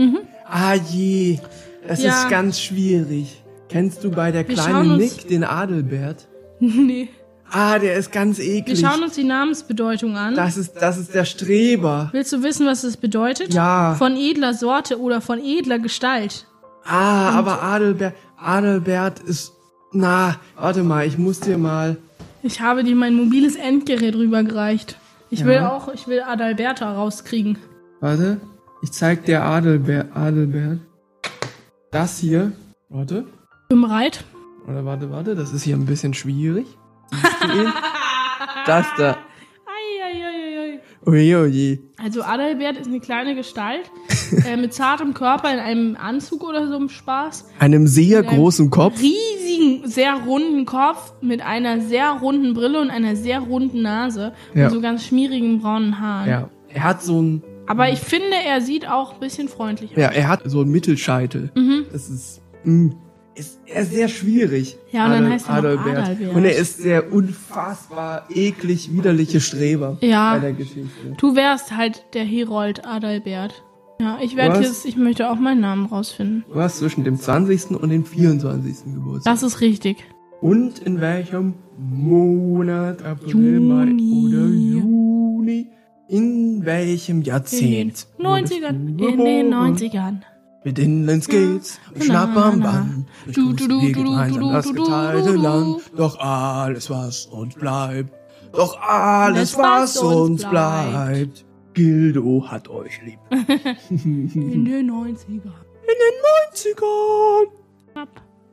Ah je, das Mhm. Ja. ist ganz schwierig. Kennst du bei der Wir kleinen Nick den Adelbert? nee. Ah, der ist ganz Wir eklig. schauen uns die Namensbedeutung an. Das ist, das ist der Streber. Willst du wissen, was das bedeutet? Ja. Von edler Sorte oder von edler Gestalt. Ah, aber Adelbert, Adelbert ist, na, warte mal, ich muss dir mal, Ich habe dir mein mobiles Endgerät rübergereicht. Ich Ja. will auch, ich will Adalberta rauskriegen. warte, ich zeig dir Adelbert, Adelbert. Das hier, warte, Bin bereit? oder warte, warte, das ist hier ein bisschen schwierig. Das da. Oje, oje. Also Adalbert ist eine kleine Gestalt äh, mit zartem Körper in einem Anzug oder so im Spaß. Einem sehr großen Kopf. Riesigen, sehr runden Kopf mit einer sehr runden Brille und einer sehr runden Nase Ja. und so ganz schmierigen braunen Haaren. Ja, er hat so ein, Aber ich finde, er sieht auch ein bisschen freundlich aus. ja, er hat so einen Mittelscheitel. Mhm. Das ist, mh, ist er sehr schwierig. Ja, und dann heißt er noch Adalbert. Und er ist der unfassbar eklig widerliche Streber Ja. bei der Geschichte. Du wärst halt der Herold Adalbert. Ja, ich werde jetzt, ich möchte auch meinen Namen rausfinden. Du hast zwischen dem 20. und dem 24. Geburtstag. Das ist richtig. Und in welchem Monat, April, Mai Juni. oder Juni? In welchem In den Jahrzehnt? 90ern. wurdest du In den geboren? 90ern. Mit Inland Skates, mit Na, Schnapp am na. Band, mit Du, du, wir du, du, du, das geteilte. Land. Doch alles, was uns bleibt, doch alles, was uns bleibt, Gildo hat euch lieb. In den 90ern. 90ern.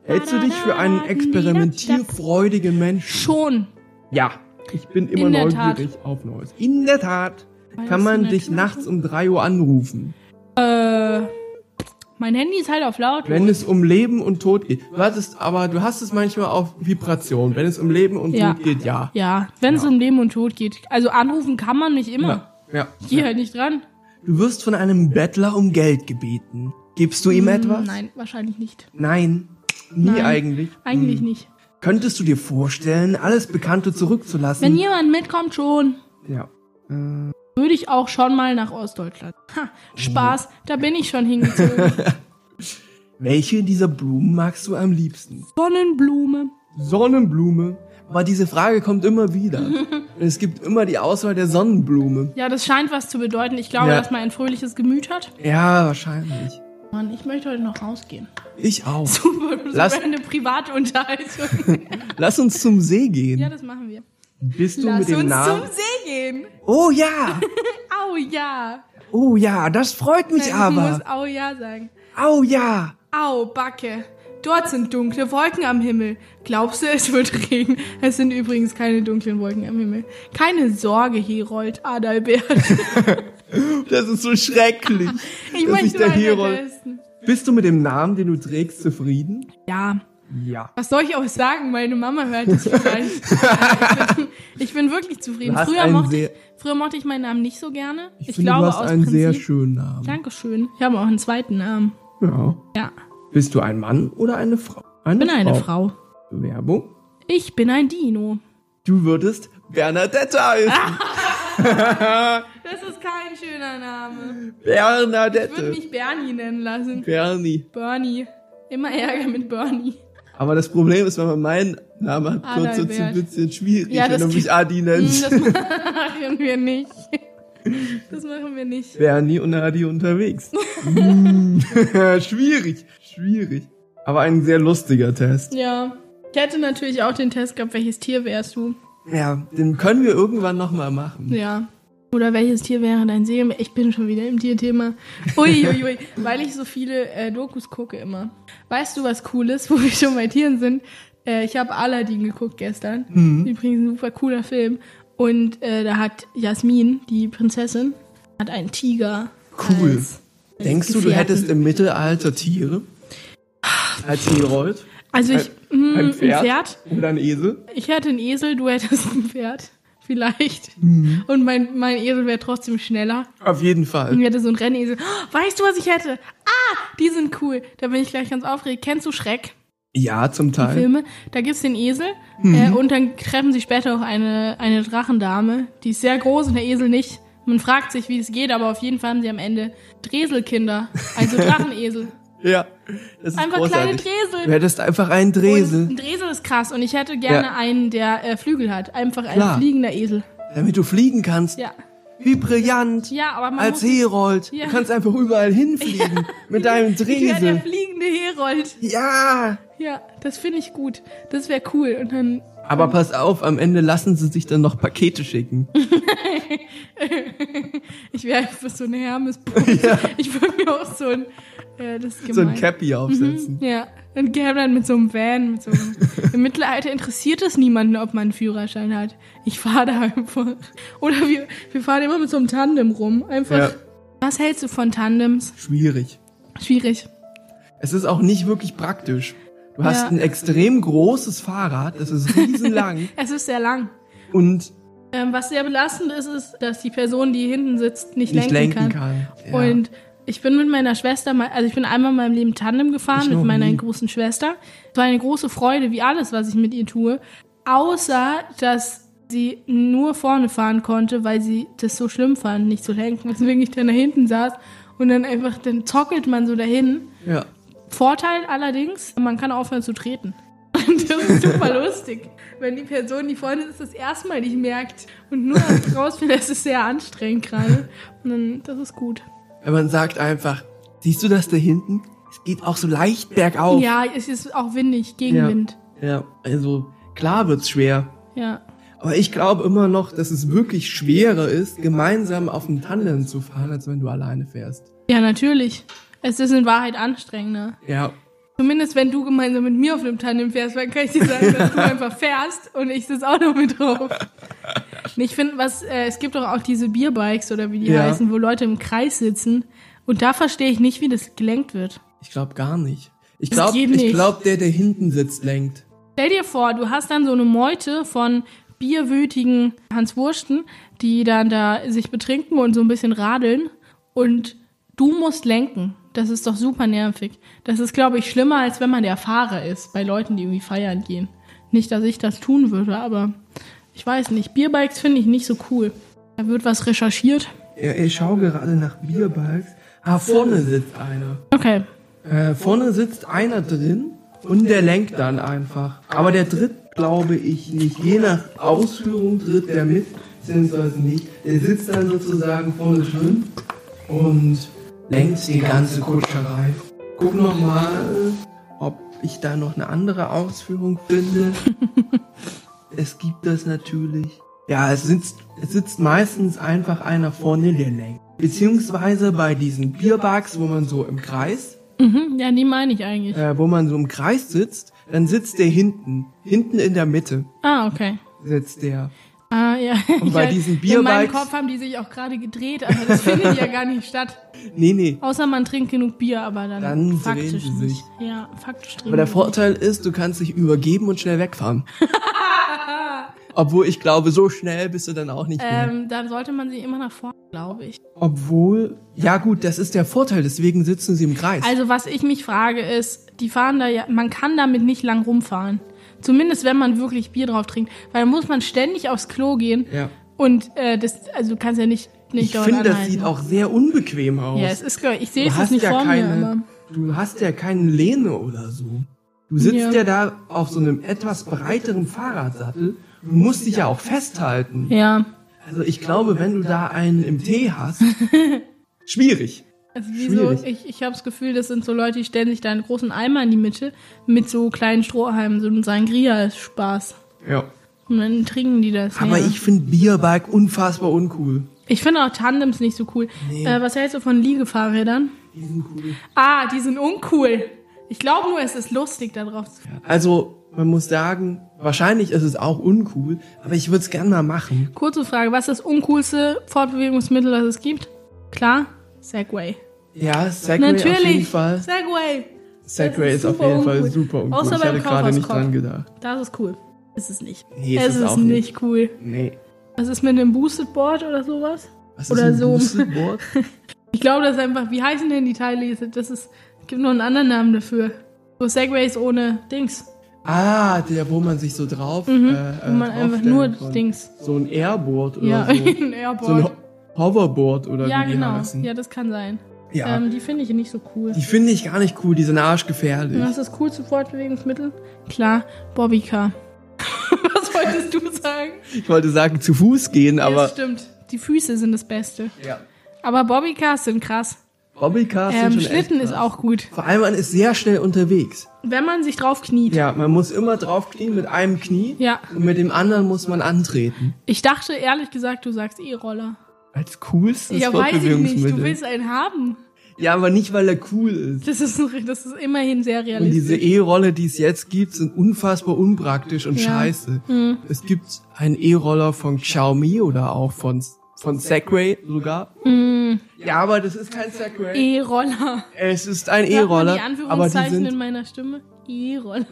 Hältst du dich für einen experimentierfreudigen Menschen? Schon. Ja. Ich bin immer In neugierig auf Neues. In der Tat. Kann man in dich nachts um 3 Uhr anrufen, Äh, mein Handy ist halt auf laut. wenn es um Leben und Tod geht. Du hattest, aber du hast es manchmal auf Vibration. Wenn es um Leben und Ja. Tod geht, ja. Ja, wenn es um Leben und Tod geht. Also anrufen kann man nicht immer. Ja. ja. Ich gehe halt nicht dran. Du wirst von einem Bettler um Geld gebeten. Gibst du ihm etwas? Hm, Nein, wahrscheinlich nicht. Nein. Nie Nein. eigentlich. Eigentlich Hm. nicht. Könntest du dir vorstellen, alles Bekannte zurückzulassen? Wenn jemand mitkommt, schon. ja. Äh, Würde ich auch schon mal nach Ostdeutschland. Ha, Spaß, da bin ich schon hingezogen. welche dieser Blumen magst du am liebsten? Sonnenblume. Sonnenblume. Aber diese Frage kommt immer wieder. Es gibt immer die Auswahl der Sonnenblume. Ja, das scheint was zu bedeuten. Ich glaube, Ja. dass man ein fröhliches Gemüt hat. Ja, wahrscheinlich. Mann, ich möchte heute noch rausgehen. Ich auch. Super, Lass- super eine private Unterhaltung. Lass uns zum See gehen. ja, das machen wir. Bist du Lass mit dem uns Namen? zum See gehen. Oh ja. Au ja. Oh ja, das freut mich Nein, aber. Du musst au ja sagen. Oh ja. Au, Backe. Dort sind dunkle Wolken am Himmel. Glaubst du, es wird Regen? Es sind übrigens keine dunklen Wolken am Himmel. Keine Sorge, Herold Adalbert. Das ist so schrecklich. Ich dass möchte der Herold. Bist du mit dem Namen, den du trägst, zufrieden? Ja. Ja. Was soll ich auch sagen? Meine Mama hört es vielleicht. Ich, bin, ich bin wirklich zufrieden. Früher mochte, ich, früher mochte ich meinen Namen nicht so gerne. Ich, Ich, finde, glaube du hast aus einen Prinzip. sehr schönen Namen. Dankeschön. Ich habe auch einen zweiten Namen. Ja. Ja. Bist du ein Mann oder eine Frau? Eine Ich bin eine Frau. Werbung. Ich bin ein Dino. Du würdest Bernadette heißen. Das ist kein schöner Name. Ich würde Bernadette. mich Bernie nennen lassen. Bernie. Bernie. Immer Ärger mit Bernie. Aber das Problem ist, wenn man meinen Namen hat, wird es ein bisschen schwierig, Ja, wenn du mich Adi Hm, nennst. Das machen wir nicht. Das machen wir nicht. Bernie und Adi unterwegs. Hm, schwierig, schwierig. Aber ein sehr lustiger Test. Ja. Ich hätte natürlich auch den Test gehabt, welches Tier wärst du? Ja, den können wir irgendwann nochmal machen. Ja. Oder welches Tier wäre dein Seelen? Ich bin schon wieder im Tierthema. Uiuiui, ui, weil ich so viele äh, Dokus gucke immer. Weißt du, was cool ist, wo wir schon bei Tieren sind? Äh, ich habe Aladdin geguckt gestern. Übrigens ein super cooler Film. Und äh, da hat Jasmin, die Prinzessin, hat einen Tiger. Cool. als- als Denkst du, du Gefährten. hättest im Mittelalter Tiere? Als Herold? Also ich, ein, mh, ein ein Pferd? Pferd. Oder ein Esel? Ich hätte einen Esel, du hättest ein Pferd. Vielleicht. Mhm. Und mein, mein Esel wäre trotzdem schneller. Auf jeden Fall. Ich hätte so einen Rennesel. Oh, weißt du, was ich hätte? Ah, die sind cool. Da bin ich gleich ganz aufgeregt. Kennst du Schreck? Ja, zum Teil. Filme? Da gibt's den Esel. Mhm. Äh, und dann treffen sie später auch eine, eine Drachendame. Die ist sehr groß und der Esel nicht. Man fragt sich, wie es geht, aber auf jeden Fall haben sie am Ende Dreselkinder. Also Drachenesel. Ja, das ist Einfach kleine großartig. Du Dresel. hättest einfach einen Und Dresel, ein Dresel ist krass. Und ich hätte gerne Ja. einen, der äh, Flügel hat. Einfach ein Klar. fliegender Esel. damit du fliegen kannst. Ja. Wie brillant. Ja, aber man Als. Herold. Ja. Du kannst einfach überall hinfliegen mit deinem Ich wäre der Dresel. fliegende Herold. Ja. Ja, das finde ich gut. Das wäre cool. Und dann Aber pass auf, am Ende lassen sie sich dann noch Pakete schicken. Ich wäre einfach so eine Hermes. Ich würde mir auch so ein, äh, das ist So ein gemein. Cappy aufsetzen. Ja, und gäbe dann mit so einem Van, mit so einem, im Mittelalter interessiert es niemanden, ob man einen Führerschein hat. Ich fahre da einfach. Oder wir, wir fahren immer mit so einem Tandem rum. Einfach. Ja. Was hältst du von Tandems? Schwierig. Schwierig. Es ist auch nicht wirklich praktisch. Du hast Ja. ein extrem großes Fahrrad, das ist riesenlang Es ist sehr lang. und Ähm, was sehr belastend ist, ist, dass die Person, die hinten sitzt, nicht, nicht lenken kann. kann. Ja. Und ich bin mit meiner Schwester mal, also ich bin einmal in meinem Leben Tandem gefahren mit meiner nie. großen Schwester. Es war eine große Freude, wie alles, was ich mit ihr tue. Außer, dass sie nur vorne fahren konnte, weil sie das so schlimm fand, nicht zu lenken. Deswegen ich dann da hinten saß und dann einfach, dann zockelt man so dahin. ja. Vorteil allerdings, man kann aufhören zu treten. Und das ist super lustig. Wenn die Person, die vorne ist, das erste Mal nicht merkt und nur rausfällt, das ist sehr anstrengend gerade. Und dann, das ist gut. Wenn man sagt einfach, siehst du das da hinten? Es geht auch so leicht bergauf. Ja, es ist auch windig, Gegenwind. Ja, also klar wird's schwer. Ja. Aber ich glaube immer noch, dass es wirklich schwerer ist, gemeinsam auf dem Tandem zu fahren, als wenn du alleine fährst. Ja, natürlich. Es ist in Wahrheit anstrengender. Ja. Zumindest wenn du gemeinsam mit mir auf dem Tandem fährst, dann kann ich dir sagen, dass du einfach fährst und ich sitze auch noch mit drauf. Ich finde, was, äh, es gibt doch auch diese Bierbikes oder wie die Ja. heißen, wo Leute im Kreis sitzen. Und da verstehe ich nicht, wie das gelenkt wird. Ich glaube gar nicht. Ich glaube, ich glaube, der, der hinten sitzt, lenkt. Stell dir vor, du hast dann so eine Meute von bierwütigen Hans Wursten, die dann da sich betrinken und so ein bisschen radeln und du musst lenken. Das ist doch super nervig. Das ist, glaube ich, schlimmer, als wenn man der Fahrer ist bei Leuten, die irgendwie feiern gehen. Nicht, dass ich das tun würde, aber ich weiß nicht. Bierbikes finde ich nicht so cool. Da wird was recherchiert. Ja, ich schaue gerade nach Bierbikes. Ah, vorne sitzt einer. Okay. Äh, vorne sitzt einer drin und der lenkt dann einfach. Aber der tritt, glaube ich, nicht. Je nach Ausführung tritt der mit, beziehungsweise nicht. Der sitzt dann sozusagen vorne drin und lenkt die ganze Kutscherei. Guck noch mal, ob ich da noch eine andere Ausführung finde. es gibt das natürlich. Ja, es sitzt, es sitzt meistens einfach einer vorne, der lenkt. Beziehungsweise bei diesen Bierbars, wo man so im Kreis Mhm, ja, die meine ich eigentlich. äh, wo man so im Kreis sitzt, dann sitzt der hinten. Hinten in der Mitte Ah, okay. sitzt der. Ah, ja. Und bei Ich- diesen In meinem Kopf haben die sich auch gerade gedreht, aber das findet ja gar nicht statt. Nee, nee. Außer man trinkt genug Bier, aber dann, Dann drehen faktisch sie nicht. sich. Ja, faktisch drehen Aber der sie Vorteil ist, du kannst dich übergeben und schnell wegfahren. Obwohl ich glaube, so schnell bist du dann auch nicht mehr. Ähm, da sollte man sich immer nach vorne, glaube ich. Obwohl, ja gut, das ist der Vorteil, deswegen sitzen sie im Kreis. Also was ich mich frage ist, die fahren da ja, man kann damit nicht lang rumfahren. Zumindest wenn man wirklich Bier drauf trinkt, weil dann muss man ständig aufs Klo gehen ja. und äh, das, also du kannst ja nicht nicht Ich finde, das sieht auch sehr unbequem aus. Ja, es ist, ich sehe du es nicht ja vor mir, keine, aber du hast ja keine Lehne oder so. Du sitzt Ja. ja. da auf so einem etwas breiteren Fahrradsattel. Du musst dich ja auch festhalten. ja. Also ich glaube, wenn du da einen im Tee hast, schwierig. Also wieso, Schwierig. ich, ich habe das Gefühl, das sind so Leute, die stellen sich da einen großen Eimer in die Mitte mit so kleinen Strohhalmen, so ein Sangria ist Spaß. Ja. Und dann trinken die das. Aber ja. ich finde Bierbike unfassbar uncool. ich finde auch Tandems nicht so cool. Nee. Äh, was hältst du von Liegefahrrädern? Die sind cool. Ah, die sind uncool. Ich glaube nur, es ist lustig, da drauf zu fahren. Also, man muss sagen, wahrscheinlich ist es auch uncool, aber ich würde es gern mal machen. Kurze Frage, was ist das uncoolste Fortbewegungsmittel, das es gibt? Klar, Segway. Ja, Segway Natürlich. auf jeden Fall. Segway. Segway ist, ist auf jeden Fall uncool. super uncool. Außer ich beim hatte gerade nicht dran gedacht. Das ist cool. Ist es nicht. Nee, ist es es ist auch nicht cool. Nee. Was ist mit einem Boosted Board oder sowas? Was Oder ist ein so. Boosted Board? Ich glaube, das ist einfach, wie heißen denn die Teile? Das ist, es gibt noch einen anderen Namen dafür. So Segways ohne Dings. Ah, der, wo man sich so drauf. Mhm. Äh, Wo man äh, einfach nur kann. Dings. So ein Airboard oder Ja, so. ein So ein Airboard. Ho Hoverboard oder Ja, wie die genau. heißen. Ja, das kann sein. Ja. Ähm, die finde ich nicht so cool. die finde ich gar nicht cool, die sind arschgefährlich. Was ist das coolste Fortbewegungsmittel? Klar, Bobbycar. Was wolltest du sagen? Ich wollte sagen, zu Fuß gehen, ja, aber. das stimmt. Die Füße sind das Beste. Ja. Aber Bobbycars sind krass. Bobbycars Ähm, sind schon echt Schlitten ist auch gut. Vor allem, man ist sehr schnell unterwegs. Wenn man sich drauf kniet. Ja, man muss immer draufknien mit einem Knie. Ja. Und mit dem anderen muss man antreten. Ich dachte ehrlich gesagt, du sagst E-Roller. Als coolstes Ja, weiß ich nicht. Du willst einen haben. Ja, aber nicht, weil er cool ist. Das ist, das ist immerhin sehr Und diese realistisch. E-Rolle, die es jetzt gibt, sind unfassbar unpraktisch und Ja. scheiße. Mhm. Es gibt einen E-Roller von Xiaomi oder auch von, von Segway sogar. Mhm. Ja, aber das ist kein Segway. E-Roller. es ist ein E-Roller, die aber die Anführungszeichen in sind, meiner Stimme. E-Roller.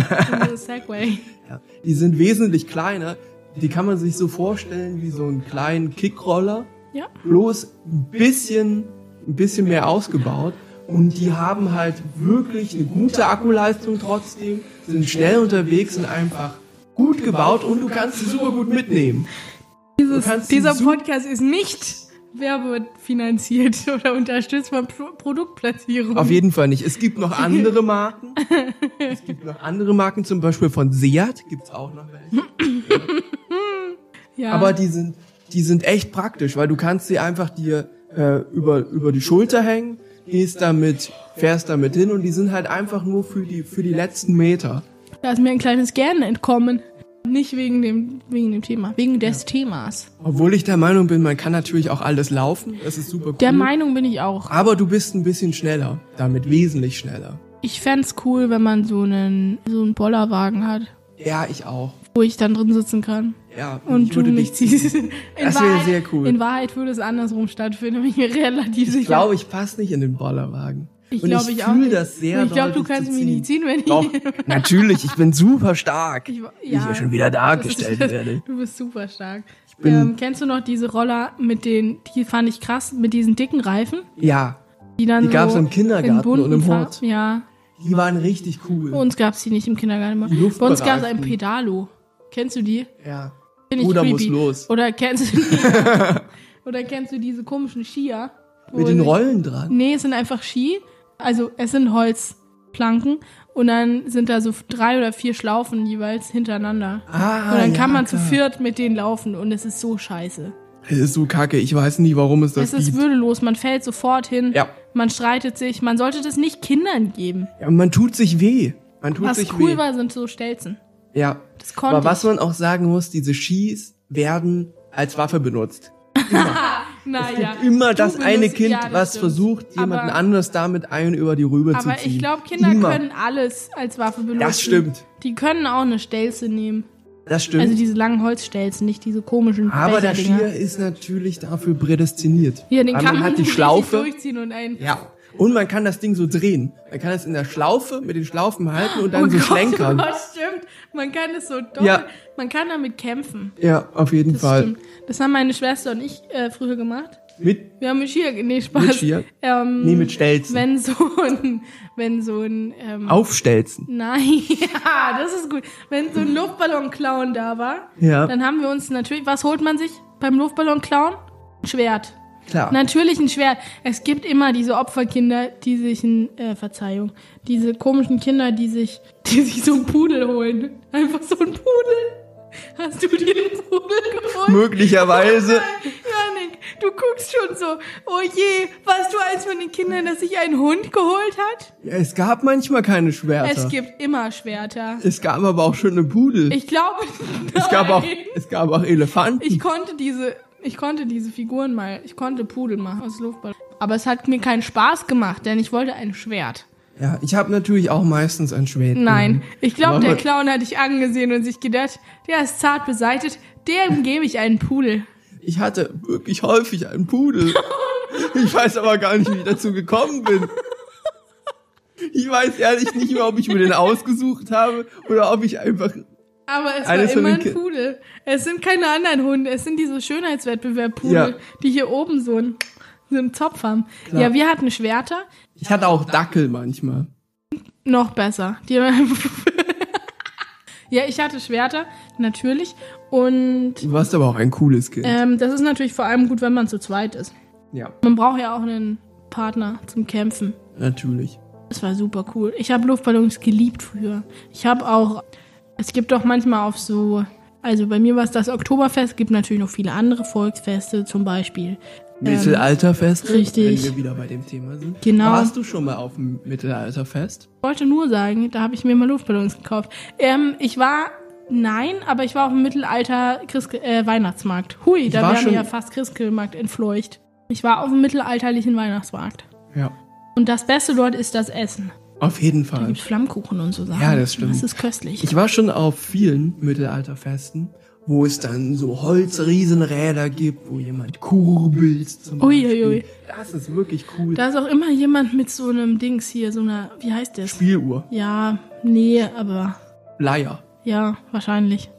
Segway. ja, die sind wesentlich kleiner. Die kann man sich so vorstellen wie so einen kleinen Kickroller. Ja. bloß ein bisschen, ein bisschen mehr ausgebaut. Und die haben halt wirklich eine gute Akkuleistung trotzdem, sind schnell unterwegs, sind einfach gut gebaut und du kannst sie super gut mitnehmen. Dieses, dieser Podcast ist nicht werbefinanziert oder unterstützt von Pro Produktplatzierung. Auf jeden Fall nicht. Es gibt noch andere Marken. Es gibt noch andere Marken, zum Beispiel von Seat gibt's auch noch welche. ja. Aber die sind, die sind echt praktisch, weil du kannst sie einfach dir äh, über, über die Schulter hängen, gehst damit, fährst damit hin und die sind halt einfach nur für die, für die letzten Meter. da ist mir ein kleines Gern entkommen. Nicht wegen dem, wegen dem Thema, wegen des Themas. Obwohl ich der Meinung bin, man kann natürlich auch alles laufen. Das ist super cool. Der Meinung bin ich auch. Aber du bist ein bisschen schneller. Damit wesentlich schneller. Ich fänd's cool, wenn man so einen, so einen Bollerwagen hat, Ja, ich auch. wo ich dann drin sitzen kann. Ja, Und du würde mich ziehst. In Das wäre sehr cool. In Wahrheit würde es andersrum stattfinden, bin ich mir relativ sicher. Ich glaube, ich passe nicht in den Bollerwagen. Ich Und glaube, ich ich auch fühl nicht. das sehr Und ich glaube, du kannst mich nicht ziehen, wenn ich. Doch, natürlich. Ich bin super stark. Ich, Wie ich ja schon wieder dargestellt ist- werde. Du bist super stark. bin- ähm, kennst du noch diese Roller mit den, die fand ich krass, mit diesen dicken Reifen? Ja, Die dann Die so gab's im Kindergarten und im Hort. Ja, die waren richtig cool. bei uns gab's die nicht im Kindergarten. immer. Bei uns gab's ein Luftbereiften. Pedalo. Kennst du die? ja. Ich Bruder muss los. Oder kennst du die? Oder kennst du diese komischen Skier? Mit den Rollen dran. Nee, es sind einfach Ski. Also es sind Holzplanken und dann sind da so drei oder vier Schlaufen jeweils hintereinander. Ah, und dann ja, kann man zu klar. viert mit denen laufen und es ist so scheiße. Es ist so kacke. Ich weiß nie, warum es das es ist gibt. würdelos, man fällt sofort hin, Ja. man streitet sich, man sollte das nicht Kindern geben. ja, und man tut sich weh. Man tut Was sich cool weh. war, sind so Stelzen. Ja. Das konnte Aber was ich. man auch sagen muss, diese Skis werden als Waffe benutzt. Naja, Immer du das benutzt- eine Kind, ja, das was stimmt. versucht, jemanden Aber- anders damit ein über die Rübe zu Aber ziehen. ich glaube, Kinder Immer. können alles als Waffe benutzen. Das stimmt. Die können auch eine Stelze nehmen. Das stimmt. Also diese langen Holzstelzen, nicht diese komischen Aber der. Skier ist natürlich dafür prädestiniert. Ja, den Weil kann man hat die Schlaufe. durchziehen und ein. Ja. Und man kann das Ding so drehen. Man kann es in der Schlaufe mit den Schlaufen halten und dann oh so Gott, schlenkern. Oh Gott. Man kann es so doppelt. Ja. Man kann damit kämpfen. Ja, auf jeden Das Fall. stimmt. Das haben meine Schwester und ich äh, früher gemacht. Mit, Wir haben mit Skier, nee, Spaß. Mit Skier? Ähm, nee, mit Stelzen. Wenn so ein, wenn so ein, ähm, Aufstelzen. nein, ja, das ist gut. Wenn so ein Luftballon-Clown da war, Ja. dann haben wir uns natürlich, was holt man sich beim Luftballon-Clown? Schwert. Klar. Natürlich ein Schwert. Es gibt immer diese Opferkinder, die sich ein, äh, Verzeihung, diese komischen Kinder, die sich, die sich so einen Pudel holen. Einfach so einen Pudel. Hast du dir einen Pudel geholt? Möglicherweise. Janik, du guckst schon so. Oh je, warst du eins von den Kindern, das sich einen Hund geholt hat? Ja, es gab manchmal keine Schwerter. Es gibt immer Schwerter. Es gab aber auch schöne Pudel. Ich glaube, es gab auch, es gab auch Elefanten. Ich konnte diese, ich konnte diese Figuren mal, ich konnte Pudel machen aus Luftballon. Aber es hat mir keinen Spaß gemacht, denn ich wollte ein Schwert. ja, ich habe natürlich auch meistens ein Schwert. Nein, ich glaube, der Clown hat dich angesehen und sich gedacht, der ist zart beseitet, dem gebe ich einen Pudel. Ich hatte wirklich häufig einen Pudel. Ich weiß aber gar nicht, wie ich dazu gekommen bin. Ich weiß ehrlich nicht mehr, ob ich mir den ausgesucht habe oder ob ich einfach. Aber es Eines war immer ein Pudel. Es sind keine anderen Hunde, es sind diese Schönheitswettbewerb-Pudel, Ja. die hier oben so einen, so einen Zopf haben. Klar. Ja, wir hatten Schwerter, Ich hatte auch Dackel manchmal. noch besser. Ja, ich hatte Schwerter, natürlich. Und Du warst aber auch ein cooles Kind. ähm, das ist natürlich vor allem gut, wenn man zu zweit ist. ja, Man braucht ja auch einen Partner zum Kämpfen. natürlich. Das war super cool. Ich habe Luftballons geliebt früher. Ich habe auch, es gibt doch manchmal auf so, also bei mir war es das Oktoberfest, gibt natürlich noch viele andere Volksfeste, zum Beispiel. Mittelalterfest. richtig. Wenn wir wieder bei dem Thema sind. Genau. Warst du schon mal auf dem Mittelalterfest? Ich wollte nur sagen, da habe ich mir mal Luftballons gekauft. Ähm, ich war, nein, aber ich war auf dem Mittelalter Christ äh, Weihnachtsmarkt. Hui, da war wären wir ja fast Christkindlmarkt entfleucht. Ich war auf dem mittelalterlichen Weihnachtsmarkt. Ja. Und das Beste dort ist das Essen. Auf jeden Da Fall. gibt's Flammkuchen und so Sachen. Ja, das stimmt. Das ist köstlich. Ich war schon auf vielen Mittelalterfesten, wo es dann so Holzriesenräder gibt, wo jemand kurbelt zum Ui, Beispiel. ui, ui. Das ist wirklich cool. Da ist auch immer jemand mit so einem Dings hier, so einer, wie heißt das? Spieluhr. Ja, nee, aber Leier. ja, wahrscheinlich.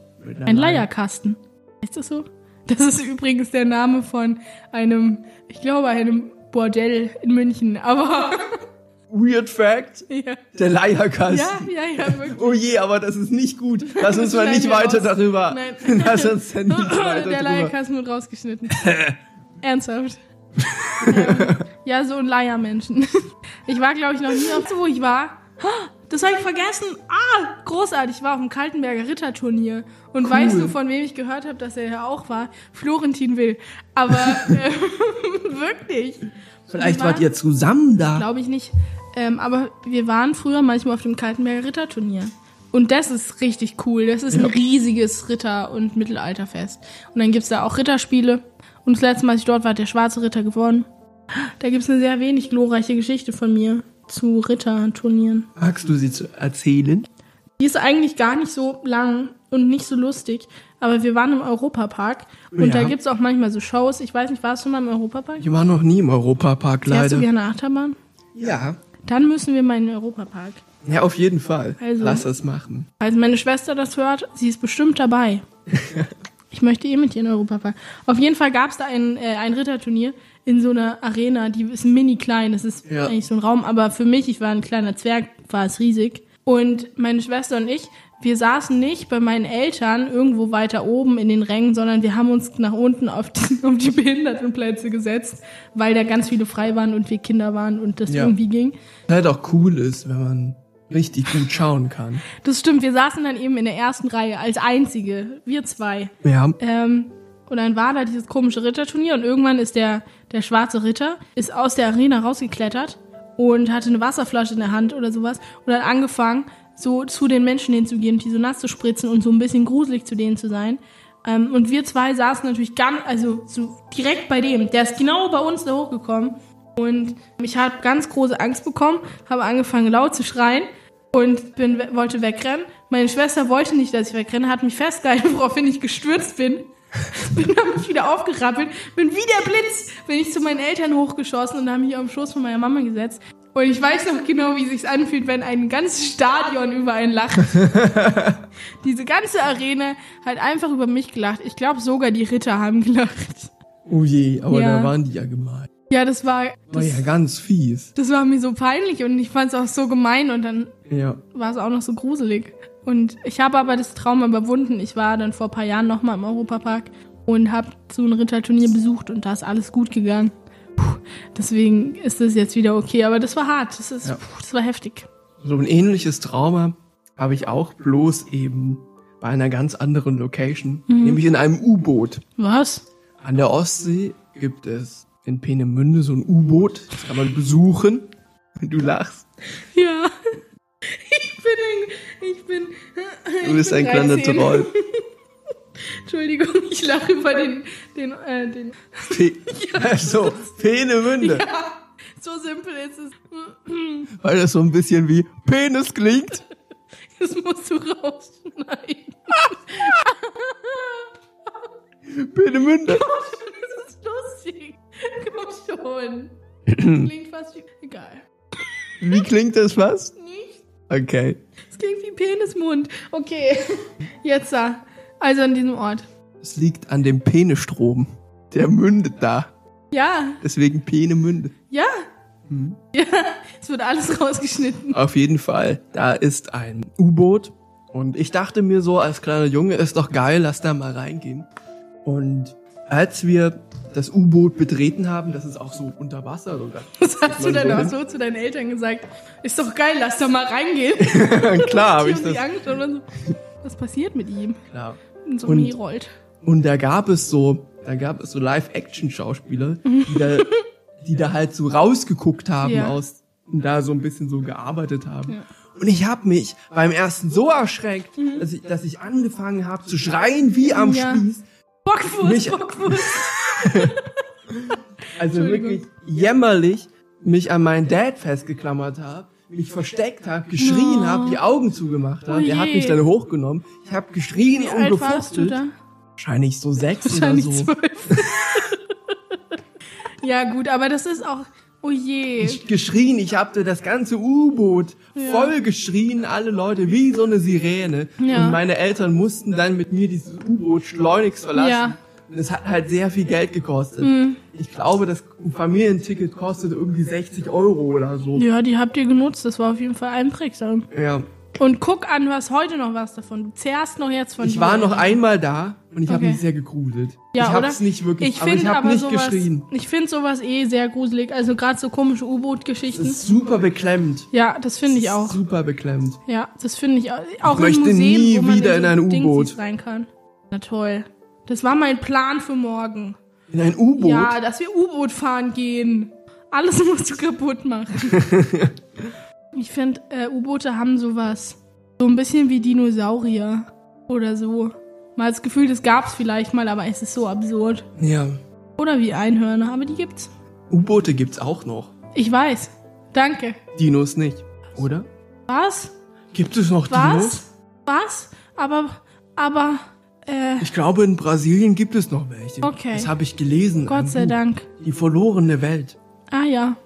Ein Leier. Leierkasten. Ist das so? Das ist übrigens der Name von einem, ich glaube, einem Bordell in München, aber Weird Fact. ja, Der Leierkasten. ja, ja, ja wirklich. Oh je, aber das ist nicht gut. Lass uns mal nicht weiter raus. darüber. Nein. Lass uns dann nicht weiter Der. Leierkasten wird rausgeschnitten. Ernsthaft. ähm, ja, so ein Leiermenschen. Ich war, glaube ich, noch nie auf so, wo ich war. Das habe ich vergessen. Ah, großartig. Ich war auf dem Kaltenberger Ritterturnier. Und weißt du, von wem ich gehört habe, dass er ja auch war? Florentin Will. Aber äh, wirklich. Vielleicht wart ihr zusammen da. Glaube ich nicht. Ähm, aber wir waren früher manchmal auf dem Kaltenberger Ritterturnier. Und das ist richtig cool. Das ist Ja. ein riesiges Ritter- und Mittelalterfest. Und dann gibt's da auch Ritterspiele. Und das letzte Mal, als ich dort war, hat der schwarze Ritter gewonnen. Da gibt's eine sehr wenig glorreiche Geschichte von mir zu Ritterturnieren. Magst du sie zu erzählen? Die ist eigentlich gar nicht so lang und nicht so lustig. Aber wir waren im Europapark. Und Ja. da gibt's auch manchmal so Shows. Ich weiß nicht, warst du mal im Europapark? Ich war noch nie im Europapark, Fährst du leider. gerne Achterbahn? Ja. Dann müssen wir mal in den Europapark. Ja, auf jeden Fall. Also. Lass es machen. Als meine Schwester das hört, sie ist bestimmt dabei. ich möchte eh mit ihr in Europa fahren. Auf jeden Fall gab es da ein, äh, ein Ritterturnier in so einer Arena, die ist mini klein, das ist Ja. eigentlich so ein Raum, aber für mich, ich war ein kleiner Zwerg, war es riesig. Und meine Schwester und ich, wir saßen nicht bei meinen Eltern irgendwo weiter oben in den Rängen, sondern wir haben uns nach unten auf die, auf die Behindertenplätze gesetzt, weil da ganz viele frei waren und wir Kinder waren und das Ja. irgendwie ging. Halt auch cool ist, wenn man richtig gut schauen kann. Das stimmt, wir saßen dann eben in der ersten Reihe als einzige, wir zwei. Ja. Ähm, und dann war da dieses komische Ritterturnier und irgendwann ist der, der schwarze Ritter ist aus der Arena rausgeklettert und hatte eine Wasserflasche in der Hand oder sowas und hat angefangen, so zu den Menschen hinzugehen die so nass zu spritzen und so ein bisschen gruselig zu denen zu sein. Ähm, und wir zwei saßen natürlich ganz, also so direkt bei dem. Der ist genau bei uns da hochgekommen. Und ich habe ganz große Angst bekommen, habe angefangen laut zu schreien und bin, wollte wegrennen. Meine Schwester wollte nicht, dass ich wegrenne, hat mich festgehalten, woraufhin ich gestürzt bin. bin dann mich wieder aufgerappelt, bin wie der Blitz, bin ich zu meinen Eltern hochgeschossen und habe mich auf den Schoß von meiner Mama gesetzt. Und ich weiß noch genau, wie sich's anfühlt, wenn ein ganzes Stadion über einen lacht. Diese ganze Arena hat einfach über mich gelacht. Ich glaube, sogar die Ritter haben gelacht. Oh je, aber Ja. da waren die ja gemein. Ja, das war, War das, ja ganz fies. das war mir so peinlich und ich fand es auch so gemein und dann Ja. war es auch noch so gruselig. Und ich habe aber das Trauma überwunden. Ich war dann vor ein paar Jahren nochmal im Europapark und habe so ein Ritterturnier besucht und da ist alles gut gegangen. Puh, deswegen ist es jetzt wieder okay, aber das war hart. Das, ist, Ja. puh, das war heftig. So ein ähnliches Trauma habe ich auch bloß eben bei einer ganz anderen Location, Mhm. nämlich in einem U-Boot. Was? An der Ostsee gibt es in Peenemünde so ein U-Boot, das kann man besuchen. Du lachst. Ja. Ich bin ein, ich bin. Du bist ein kleiner 13. Troll. Entschuldigung, ich lache über den, den, äh, den. Pe also, Peenemünde. Ja, so simpel ist es. Weil das so ein bisschen wie Penis klingt. Das musst du rausschneiden. Peenemünde. Das ist lustig. Komm schon. klingt fast wie, egal. Wie klingt das fast? Nicht? Okay. Es klingt wie Penismund. Okay. Jetzt da. Also an diesem Ort. Es liegt an dem Penestrom. Der mündet da. Ja, Deswegen Peenemünde. ja. Hm. Ja, es wird alles rausgeschnitten. Auf jeden Fall. Da ist ein U-Boot. Und ich dachte mir so als kleiner Junge, ist doch geil, lass da mal reingehen. Und als wir das U-Boot betreten haben, das ist auch so unter Wasser oder? Was hast du denn so auch hin? so zu deinen Eltern gesagt? Ist doch geil, lass doch mal reingehen. Klar, habe ich das. angeschaut und so. Was passiert mit ihm? Klar. In so Und- Herold. Und da gab es so, da gab es so Live-Action-Schauspieler, die da, die da halt so rausgeguckt haben Ja. aus und da so ein bisschen so gearbeitet haben. Ja. Und ich habe mich beim ersten so erschreckt, dass, ich, dass ich angefangen habe zu schreien wie am Mhm. Ja. Spieß. Bockfuß, Mich- Bockfuß. Also wirklich jämmerlich mich an meinen Dad festgeklammert habe, mich versteckt habe, geschrien Oh. habe, die Augen zugemacht habe. Oh Der hat mich dann hochgenommen. Ich habe geschrien Wie und alt warst du gefuchtelt. da? Wahrscheinlich so sechs Wahrscheinlich oder so. zwölf. ja, gut, aber das ist auch. Oh je. Ich geschrien, ich habe das ganze U-Boot voll geschrien, alle Leute wie so eine Sirene. Ja. Und meine Eltern mussten dann mit mir dieses U-Boot schleunigst verlassen. Ja. Mhm. Und es hat halt sehr viel Geld gekostet. Ich glaube, das Familienticket kostet irgendwie 60 Euro oder so. Ja, die habt ihr genutzt. Das war auf jeden Fall einprägsam. Ja. Und guck an, hast heute noch was davon. Du zehrst noch jetzt von Ich war noch einmal da und ich habe Okay. mich sehr gegrudelt. Ja, ich habe oder? es nicht wirklich, Ich aber finde ich habe aber nicht sowas, geschrien. ich finde sowas eh sehr gruselig. Also gerade so komische Das U-Boot-Geschichten. ist super beklemmt. Ja, das finde ich auch. Super beklemmt. Ja, das finde ich auch. Auch möchte in Museen, nie wieder in, so ein U-Boot. rein kann. Na toll. Das war mein Plan für morgen. In ein U-Boot. Ja, dass wir U-Boot fahren gehen. Alles musst du kaputt machen. ich finde, äh, U-Boote haben sowas. So ein bisschen wie Dinosaurier. Oder so. Mal das Gefühl, das gab's vielleicht mal, aber es ist so absurd. ja. Oder wie Einhörner, aber die gibt's. U-Boote gibt's auch noch. Ich weiß. Danke. Dinos nicht, oder? Was? Gibt es noch Dinos? Was? Was? Aber, aber, äh, Ich glaube, in Brasilien gibt es noch welche. Okay. Das habe ich gelesen. Gott sei Buch. Dank. Die verlorene Welt. Ah ja,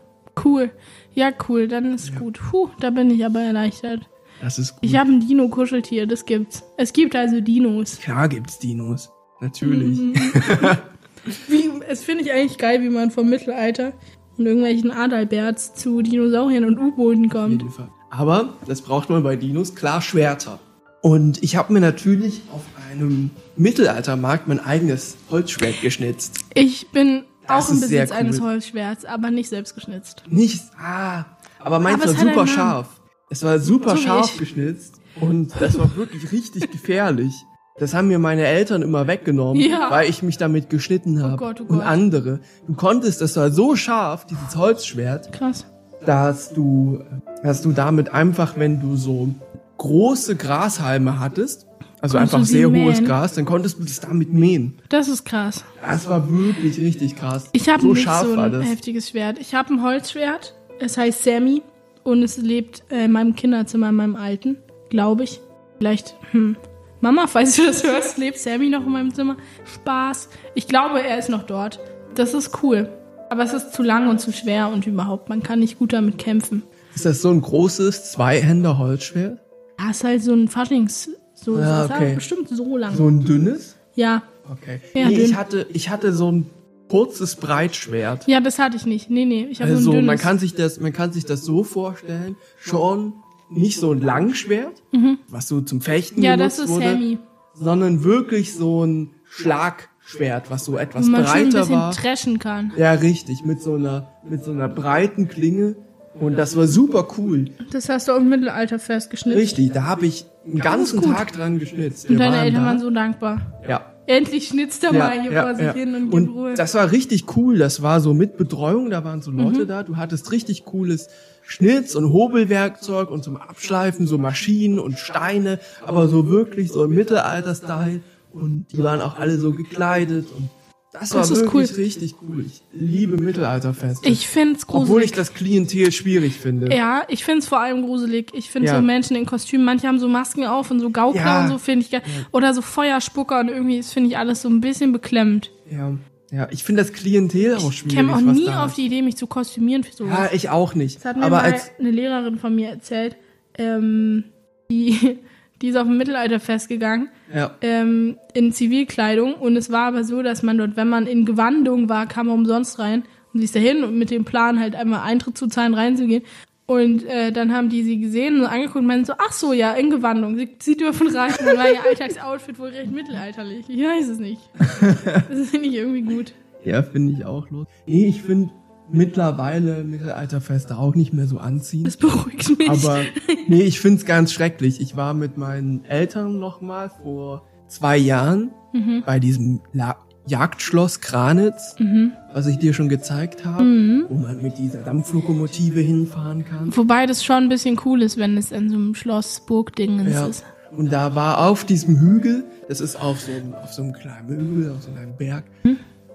cool. Ja, cool, dann ist gut. Puh, da bin ich aber erleichtert. Das ist gut. Ich habe ein Dino-Kuscheltier, das gibt's. Es gibt also Dinos. Klar gibt's Dinos. Natürlich. Mhm. Wie, es finde ich eigentlich geil, wie man vom Mittelalter und irgendwelchen Adalberts zu Dinosauriern und U-Booten Auf kommt. jeden Fall. Aber das braucht man bei Dinos klar Schwerter. Und ich habe mir natürlich auf einem Mittelaltermarkt mein eigenes Holzschwert geschnitzt. Ich bin Das auch im Besitz eines cool. Holzschwerts, aber nicht selbst geschnitzt. Nicht, ah, aber meins Aber war super scharf. Es war super So scharf geschnitzt und das war wirklich richtig gefährlich. Das haben mir meine Eltern immer weggenommen, Ja. weil ich mich damit geschnitten habe. Gott, oh Und Gott. andere. Du konntest, das war so scharf, dieses Holzschwert, Krass. dass du, dass du damit einfach, wenn du so große Grashalme hattest, also Konntest einfach sehr hohes mähen? Gras, dann konntest du das damit mähen. Das ist krass. Das war wirklich richtig krass. Ich habe so nicht scharf so war ein das. heftiges Schwert. Ich habe ein Holzschwert. Es heißt Sammy und es lebt äh, in meinem Kinderzimmer, in meinem alten, glaube ich. Vielleicht, hm. Mama, falls du das hörst, lebt Sammy noch in meinem Zimmer. Spaß. Ich glaube, er ist noch dort. Das ist cool. Aber es ist zu lang und zu schwer und überhaupt, man kann nicht gut damit kämpfen. Ist das so ein großes Zweihänder Holzschwert? Da ist halt so ein Faschings, so, Ja, das okay. bestimmt so lang. So ein dünnes? Ja. Okay. Ja, nee, dünn. ich hatte, ich hatte so ein kurzes Breitschwert. Ja, das hatte ich nicht. Nee, nee, ich habe Also so ein dünnes. man kann sich das, man kann sich das so vorstellen, schon nicht so ein Langschwert, was so zum Fechten Mhm. ja, das ist wurde, Sammy. sondern wirklich so ein Schlagschwert, was so etwas Wo man schon ein breiter bisschen war. treschen kann. Ja, richtig, mit so einer, mit so einer breiten Klinge. Und das war super cool. Das hast du auch im Mittelalter festgeschnitten. Richtig, da habe ich einen ganzen gut. Tag dran geschnitzt. Und Wir deine waren Eltern da. waren so dankbar. Ja, Endlich schnitzt er mal hier vor sich hin und gibt Ruhe. das war richtig cool. Das war so mit Betreuung, da waren so Leute Mhm. da. Du hattest richtig cooles Schnitz- und Hobelwerkzeug und zum Abschleifen so Maschinen und Steine, aber so wirklich so im Mittelalter-Style. Und die waren auch alle so gekleidet und das war Das ist wirklich cool. richtig cool. Ich liebe Mittelalterfeste. ich find's gruselig. obwohl ich das Klientel schwierig finde. ja, ich find's vor allem gruselig. Ich finde Ja. so Menschen in Kostümen, manche haben so Masken auf und so Gaukler Ja. und so, finde ich geil. Oder so Feuerspucker und irgendwie, das finde ich alles so ein bisschen beklemmend. Ja. Ja, ich finde das Klientel auch Ich schwierig. käme auch nie auf die Idee, mich zu kostümieren für sowas. Ja, ich auch nicht. Das hat mir Aber mal eine Lehrerin von mir erzählt, ähm, die, die ist auf dem Mittelalterfest gegangen, ja, ähm, in Zivilkleidung und es war aber so, dass man dort, wenn man in Gewandung war, kam man umsonst rein und sie ist dahin und mit dem Plan halt einmal Eintritt zu zahlen, reinzugehen. Und äh, dann haben die sie gesehen und angeguckt und meinten so, ach so, ja, in Gewandung, sie, sie dürfen rein. Dann war ihr Alltagsoutfit wohl recht mittelalterlich. Ich weiß es nicht. Das finde ich irgendwie gut. ja, finde ich auch los. Nee, ich finde mittlerweile Mittelalterfeste auch nicht mehr so anziehend. Das beruhigt mich. Aber nee, ich find's ganz schrecklich. Ich war mit meinen Eltern noch mal vor zwei Jahren Mhm. bei diesem La Jagdschloss Kranitz, Mhm. was ich dir schon gezeigt habe, wo man mit dieser Dampflokomotive hinfahren kann. Wobei das schon ein bisschen cool ist, wenn es in so einem Schloss Burgdingens Ja. ist. Und da war auf diesem Hügel, das ist auf so einem, auf so einem kleinen Hügel, auf so einem Berg,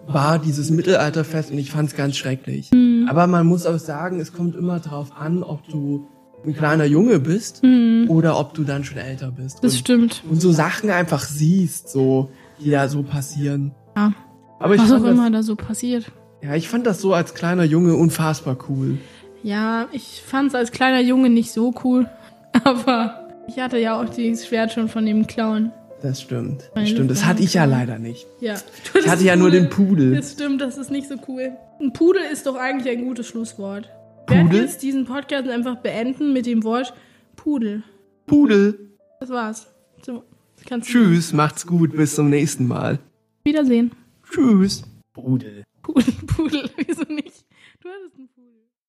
war dieses Mittelalterfest und ich fand's ganz schrecklich. Aber man muss auch sagen, es kommt immer drauf an, ob du ein kleiner Junge bist oder ob du dann schon älter bist. Das und, stimmt. und so Sachen einfach siehst, so, die da so passieren. Ja. Aber ich Was auch fand, immer das, da so passiert. ja, ich fand das so als kleiner Junge unfassbar cool. Ja, ich fand es als kleiner Junge nicht so cool. Aber ich hatte ja auch dieses Schwert schon von dem Clown. Das stimmt. Das stimmt. Das hatte ich ja leider nicht. Ja. Ich hatte ja nur den Pudel. Das stimmt, das ist nicht so cool. Ein Pudel ist doch eigentlich ein gutes Schlusswort. Pudel? jetzt diesen Podcast einfach beenden mit dem Wort Pudel. Pudel. Das war's. So, das Tschüss, macht's gut, bis zum nächsten Mal. Wiedersehen. Tschüss. Pudel. Pudel, Pudel, wieso nicht? Du hattest einen Pudel.